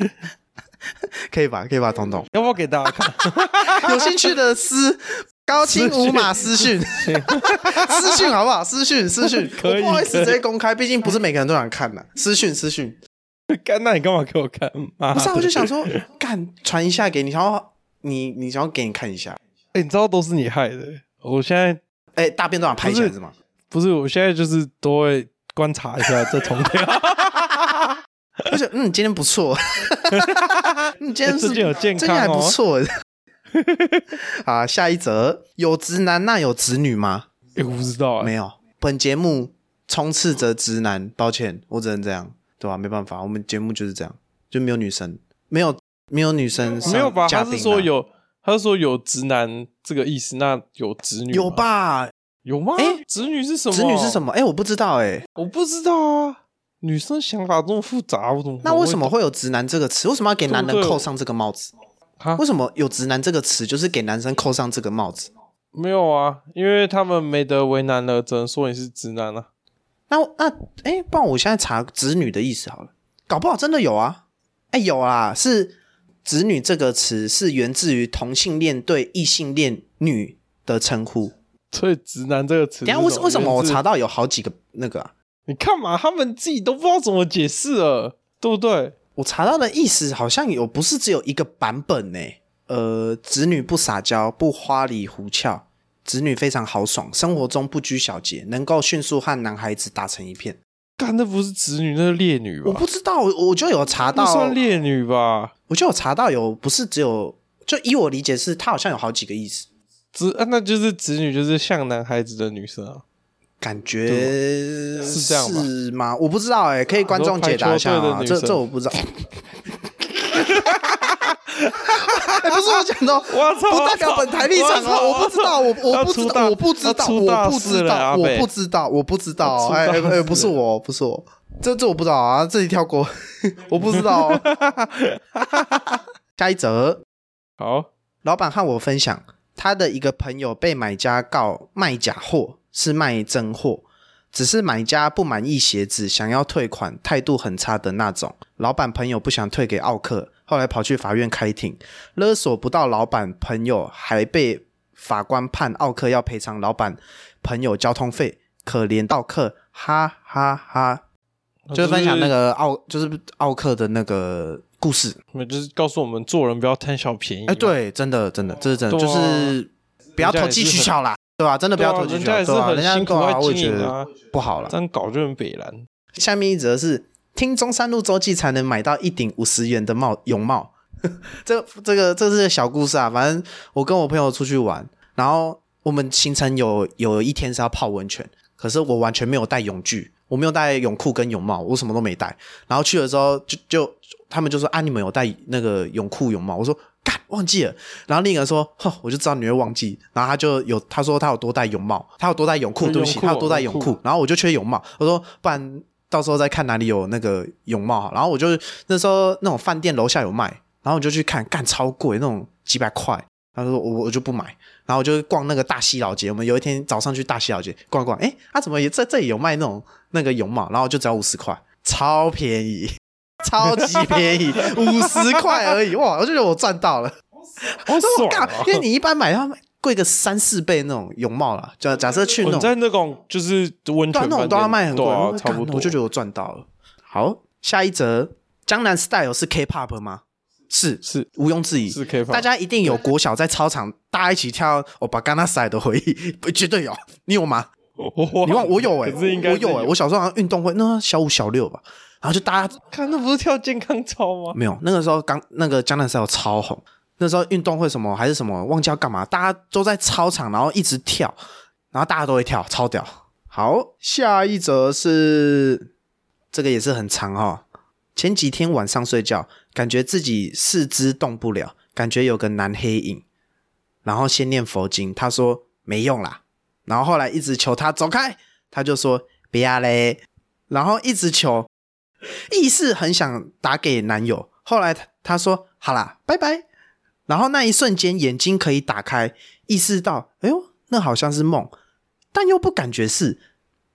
Speaker 3: 可以吧？可以吧？彤彤，
Speaker 2: 要不要给大家看？
Speaker 3: 有兴趣的私高清无码私讯，私讯好不好？私讯私讯，
Speaker 2: 可以
Speaker 3: 不好意思直接公开，毕竟不是每个人都想看的。私讯私讯，
Speaker 2: 干，那你干嘛给我看？妈
Speaker 3: 不是、啊，我就想说，干传一下给你，然后你你想要给你看一下。
Speaker 2: 哎、你知道都是你害的。我现在
Speaker 3: 哎、大便都想拍起来
Speaker 2: 是
Speaker 3: 吗？
Speaker 2: 不是，我现在就是都会观察一下这重点。
Speaker 3: 而且嗯，今天不错，嗯，今天是
Speaker 2: 最近有健
Speaker 3: 最近还
Speaker 2: 康哦。
Speaker 3: 不错。啊，下一则，有直男那有直女吗？
Speaker 2: 哎、我不知道哎、
Speaker 3: 没有。本节目充斥着直男，抱歉，我只能这样，对吧、没办法，我们节目就是这样，就没有女生，没有没有女生上
Speaker 2: 没有吧？他是说有，他是说有直男这个意思，那有直女
Speaker 3: 有？吧？
Speaker 2: 有吗？
Speaker 3: 哎
Speaker 2: 直女是什么？
Speaker 3: 直女是什？么？哎、我不知道哎、
Speaker 2: 我不知道啊。女生想法这么复杂，我怎么？
Speaker 3: 那为什么
Speaker 2: 我会
Speaker 3: 会有直男这个词？为什么要给男人扣上这个帽子？
Speaker 2: 啊
Speaker 3: 为什么有直男这个词，就是给男生扣上这个帽子？
Speaker 2: 没有啊？因为他们没得为难了，只能说你是直男啊。
Speaker 3: 那那哎，不然我现在查子女的意思好了，搞不好真的有啊。哎，有啊，是子女这个词是源自于同性恋对异性恋女的称呼。
Speaker 2: 所以“直男”这个词
Speaker 3: 等下为
Speaker 2: 什么，
Speaker 3: 为什么我查到有好几个那个啊？
Speaker 2: 你看嘛，他们自己都不知道怎么解释了，对不对？
Speaker 3: 我查到的意思好像有，不是只有一个版本呢。呃，子女不撒娇，不花里胡俏，子女非常豪爽，生活中不拘小节，能够迅速和男孩子打成一片。
Speaker 2: 干，那不是子女，那是烈女吧？
Speaker 3: 我不知道，我我就有查
Speaker 2: 不
Speaker 3: 到，
Speaker 2: 算烈女吧？
Speaker 3: 我就有查到有，不是只有，就依我理解是，它好像有好几个意思，
Speaker 2: 直啊，那就是子女，就是像男孩子的女生啊。
Speaker 3: 感觉
Speaker 2: 是这样
Speaker 3: 吗？我不知道哎、可以观众解答一下啊，这这我不知道。哎、不是我讲的哦，
Speaker 2: 我操！
Speaker 3: 不代表本台立场哦，我不知道，我我不知道，我不知道，我不知道，我不知道，我不知道，哎哎不是我，不是我，这这我不知道啊，这里跳过，我不知道哦。下一则，
Speaker 2: 好，
Speaker 3: 老板和我分享，他的一个朋友被买家告卖假货，是卖真货，只是买家不满意鞋子，想要退款，态度很差的那种。老板朋友不想退给奥克，后来跑去法院开庭，勒索不到老板朋友，还被法官判奥克要赔偿老板朋友交通费，可怜奥克，哈哈哈。就是分享那个奥，就是奥克的那个故事。
Speaker 2: 就是，就是告诉我们做人不要贪小便宜。
Speaker 3: 哎，，对，真的真的，这是真就是不要投机取巧啦，对吧、真的不要投机取巧，对吧、
Speaker 2: 很
Speaker 3: 人家
Speaker 2: 辛苦
Speaker 3: 啊，我也觉得不好了
Speaker 2: 这。样搞就很北蓝。
Speaker 3: 下面一则是听中山路周记才能买到一顶五十元的帽泳帽，这这个这是个小故事啊。反正我跟我朋友出去玩，然后我们行程有有一天是要泡温泉，可是我完全没有带泳具，我没有带泳裤跟泳帽，我什么都没带。然后去了之后就就他们就说啊，你们有带那个泳裤泳帽？我说干忘记了。然后另一个人说，哼，我就知道你会忘记。然后他就有他说他有多带泳帽，他有多带泳裤，对不起，他有多带泳
Speaker 2: 泳
Speaker 3: 裤。然后我就缺泳帽，我说不然到时候再看哪里有那个泳帽好。然后我就那时候那种饭店楼下有卖，然后我就去看，干超贵，那种几百块。他说我我就不买，然后我就逛那个大西老街。我们有一天早上去大西老街逛逛，哎，他、怎么也在这里有卖那种那个泳帽，然后就只要五十块，超便宜，超级便宜，五十块而已，哇！我就觉得我赚到了。
Speaker 2: 好
Speaker 3: 我
Speaker 2: 爽
Speaker 3: 干
Speaker 2: 啊！
Speaker 3: 因为你一般买要贵个三四倍那种泳帽啦，假假设去那种
Speaker 2: 在那种就是温泉
Speaker 3: 那种都要卖很贵，
Speaker 2: 啊差不多。
Speaker 3: 我就觉得我赚到了。好，下一则，江南 Style 是 K-pop 吗？是
Speaker 2: 是。
Speaker 3: 毋庸置疑，
Speaker 2: 是 K
Speaker 3: 大家一定有国小在操场大家一起跳我把刚那赛的回忆，不 绝对有，你有吗？
Speaker 2: 我
Speaker 3: 你忘我有哎、我有哎、我小时候好像运动会，那小五小六吧，然后就大家
Speaker 2: 看那不是跳健康操吗？
Speaker 3: 没有，那个时候刚那个江南 Style 超红，那时候运动会什么还是什么忘记要干嘛，大家都在操场，然后一直跳，然后大家都会跳，超屌。好，下一则是这个也是很长哈、前几天晚上睡觉，感觉自己四肢动不了，感觉有个蓝黑影，然后先念佛经，他说没用啦，然后后来一直求他走开，他就说不要嘞，然后一直求，意识很想打给男友，后来他他说好啦，拜拜，然后那一瞬间眼睛可以打开，意识到，哎呦，那好像是梦，但又不感觉是。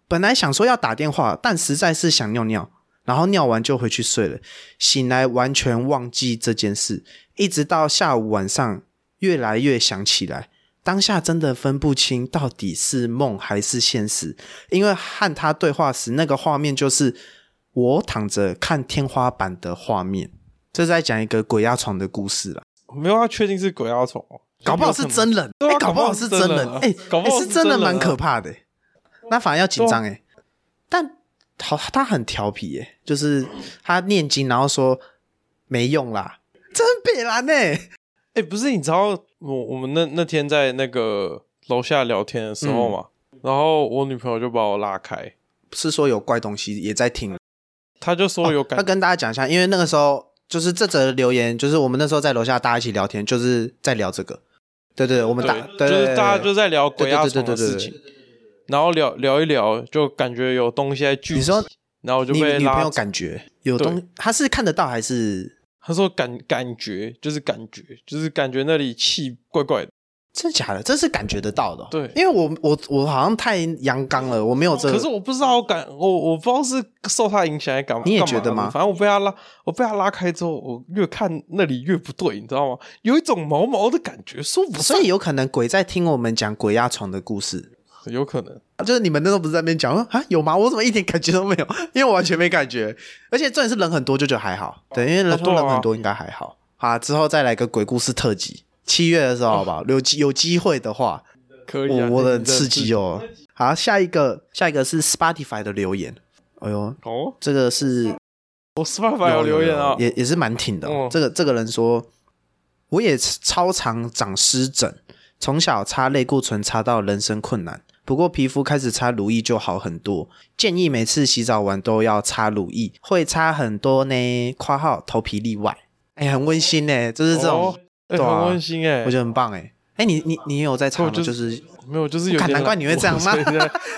Speaker 3: 本来想说要打电话，但实在是想尿尿，然后尿完就回去睡了。醒来完全忘记这件事，一直到下午晚上，越来越想起来。当下真的分不清到底是梦还是现实，因为和他对话时，那个画面就是我躺着看天花板的画面。这是在讲一个鬼压床的故事啦，
Speaker 2: 没有，要确定是鬼压床哦，
Speaker 3: 搞不好是真人，
Speaker 2: 对啊
Speaker 3: 哎搞不好是真人，哎、
Speaker 2: 搞不好是
Speaker 3: 真的蛮可怕的、那反而要紧张哎。但好，他很调皮耶、就是他念经，然后说没用啦，真北蓝哎、
Speaker 2: 哎、不是，你知道我我们那那天在那个楼下聊天的时候嘛，然后我女朋友就把我拉开，
Speaker 3: 是说有怪东西也在听。
Speaker 2: 他就说有感
Speaker 3: 要跟大家讲一下，因为那个时候就是这则留言，就是我们那时候在楼下大家一起聊天，就是在聊这个。对对，我们大对
Speaker 2: 就是大家就在聊鬼压
Speaker 3: 对
Speaker 2: 床的事情，然后聊聊一聊，就感觉有东西在聚集，
Speaker 3: 你说
Speaker 2: 然后我就被。
Speaker 3: 女朋友感觉有东，他是看得到还是
Speaker 2: 他说感感觉就是感觉，就是感觉那里气怪怪的，
Speaker 3: 真的假的？这是感觉得到的哦、
Speaker 2: 对
Speaker 3: 因为我我我好像太阳刚了，我没有这个。
Speaker 2: 可是我不知道，我感我我不知道是受他影响还干嘛？
Speaker 3: 你也觉得吗
Speaker 2: 反正我被他拉，我被他拉开之后，我越看那里越不对，你知道吗？有一种毛毛的感觉，说不上，
Speaker 3: 所以有可能鬼在听我们讲鬼压床的故事，
Speaker 2: 有可能。
Speaker 3: 就是你们那时候不是在那边讲说啊有吗？我怎么一点感觉都没有？因为我完全没感觉，而且重点是人很多，就觉得还好。对，因为人说
Speaker 2: 哦对啊
Speaker 3: 人很多应该还好。好，之后再来个鬼故事特辑，七月的时候好不好？有机有机会的话，
Speaker 2: 可以啊，
Speaker 3: 我我的很刺激哦。好，下一个下一个是 Spotify 的留言，哎呦，
Speaker 2: 哦，
Speaker 3: 这个是
Speaker 2: 我 Spotify 有留言啊，
Speaker 3: 也也是蛮挺的这个这个人说，我也超常长湿疹，从小擦类固醇擦到人生困难，不过皮肤开始擦乳液就好很多。建议每次洗澡完都要擦乳液，会擦很多呢。（括号头皮例外）哎、很温馨呢，就是这种，对啊
Speaker 2: 很温馨哎
Speaker 3: 我，觉得很棒哎。哎，你你你有在擦吗？
Speaker 2: 就
Speaker 3: 就是
Speaker 2: 没有，就是有点
Speaker 3: 难怪你会这样吗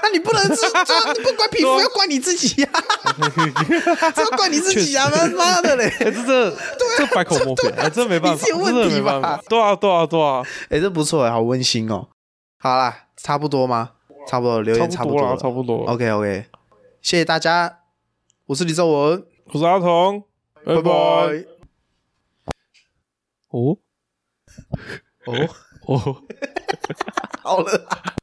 Speaker 3: 那你不能自，就你不怪皮肤，要怪你自己呀、啊，这要怪你自己啊！他妈的嘞！
Speaker 2: 哎，这这这百口莫辩，哎，这没办法，
Speaker 3: 你是有问题
Speaker 2: 真的没办
Speaker 3: 吧
Speaker 2: 法。对啊，对啊，对啊，
Speaker 3: 哎、这不错哎，好温馨哦。好啦，差不多吗？差不多，留言
Speaker 2: 差不多了，
Speaker 3: 差不多了。
Speaker 2: 差不多。
Speaker 3: OK OK，谢谢大家，我是李兆文，
Speaker 2: 我是阿童，拜
Speaker 3: 拜拜。
Speaker 2: 哦
Speaker 3: 哦，
Speaker 2: 哦。
Speaker 3: 好了。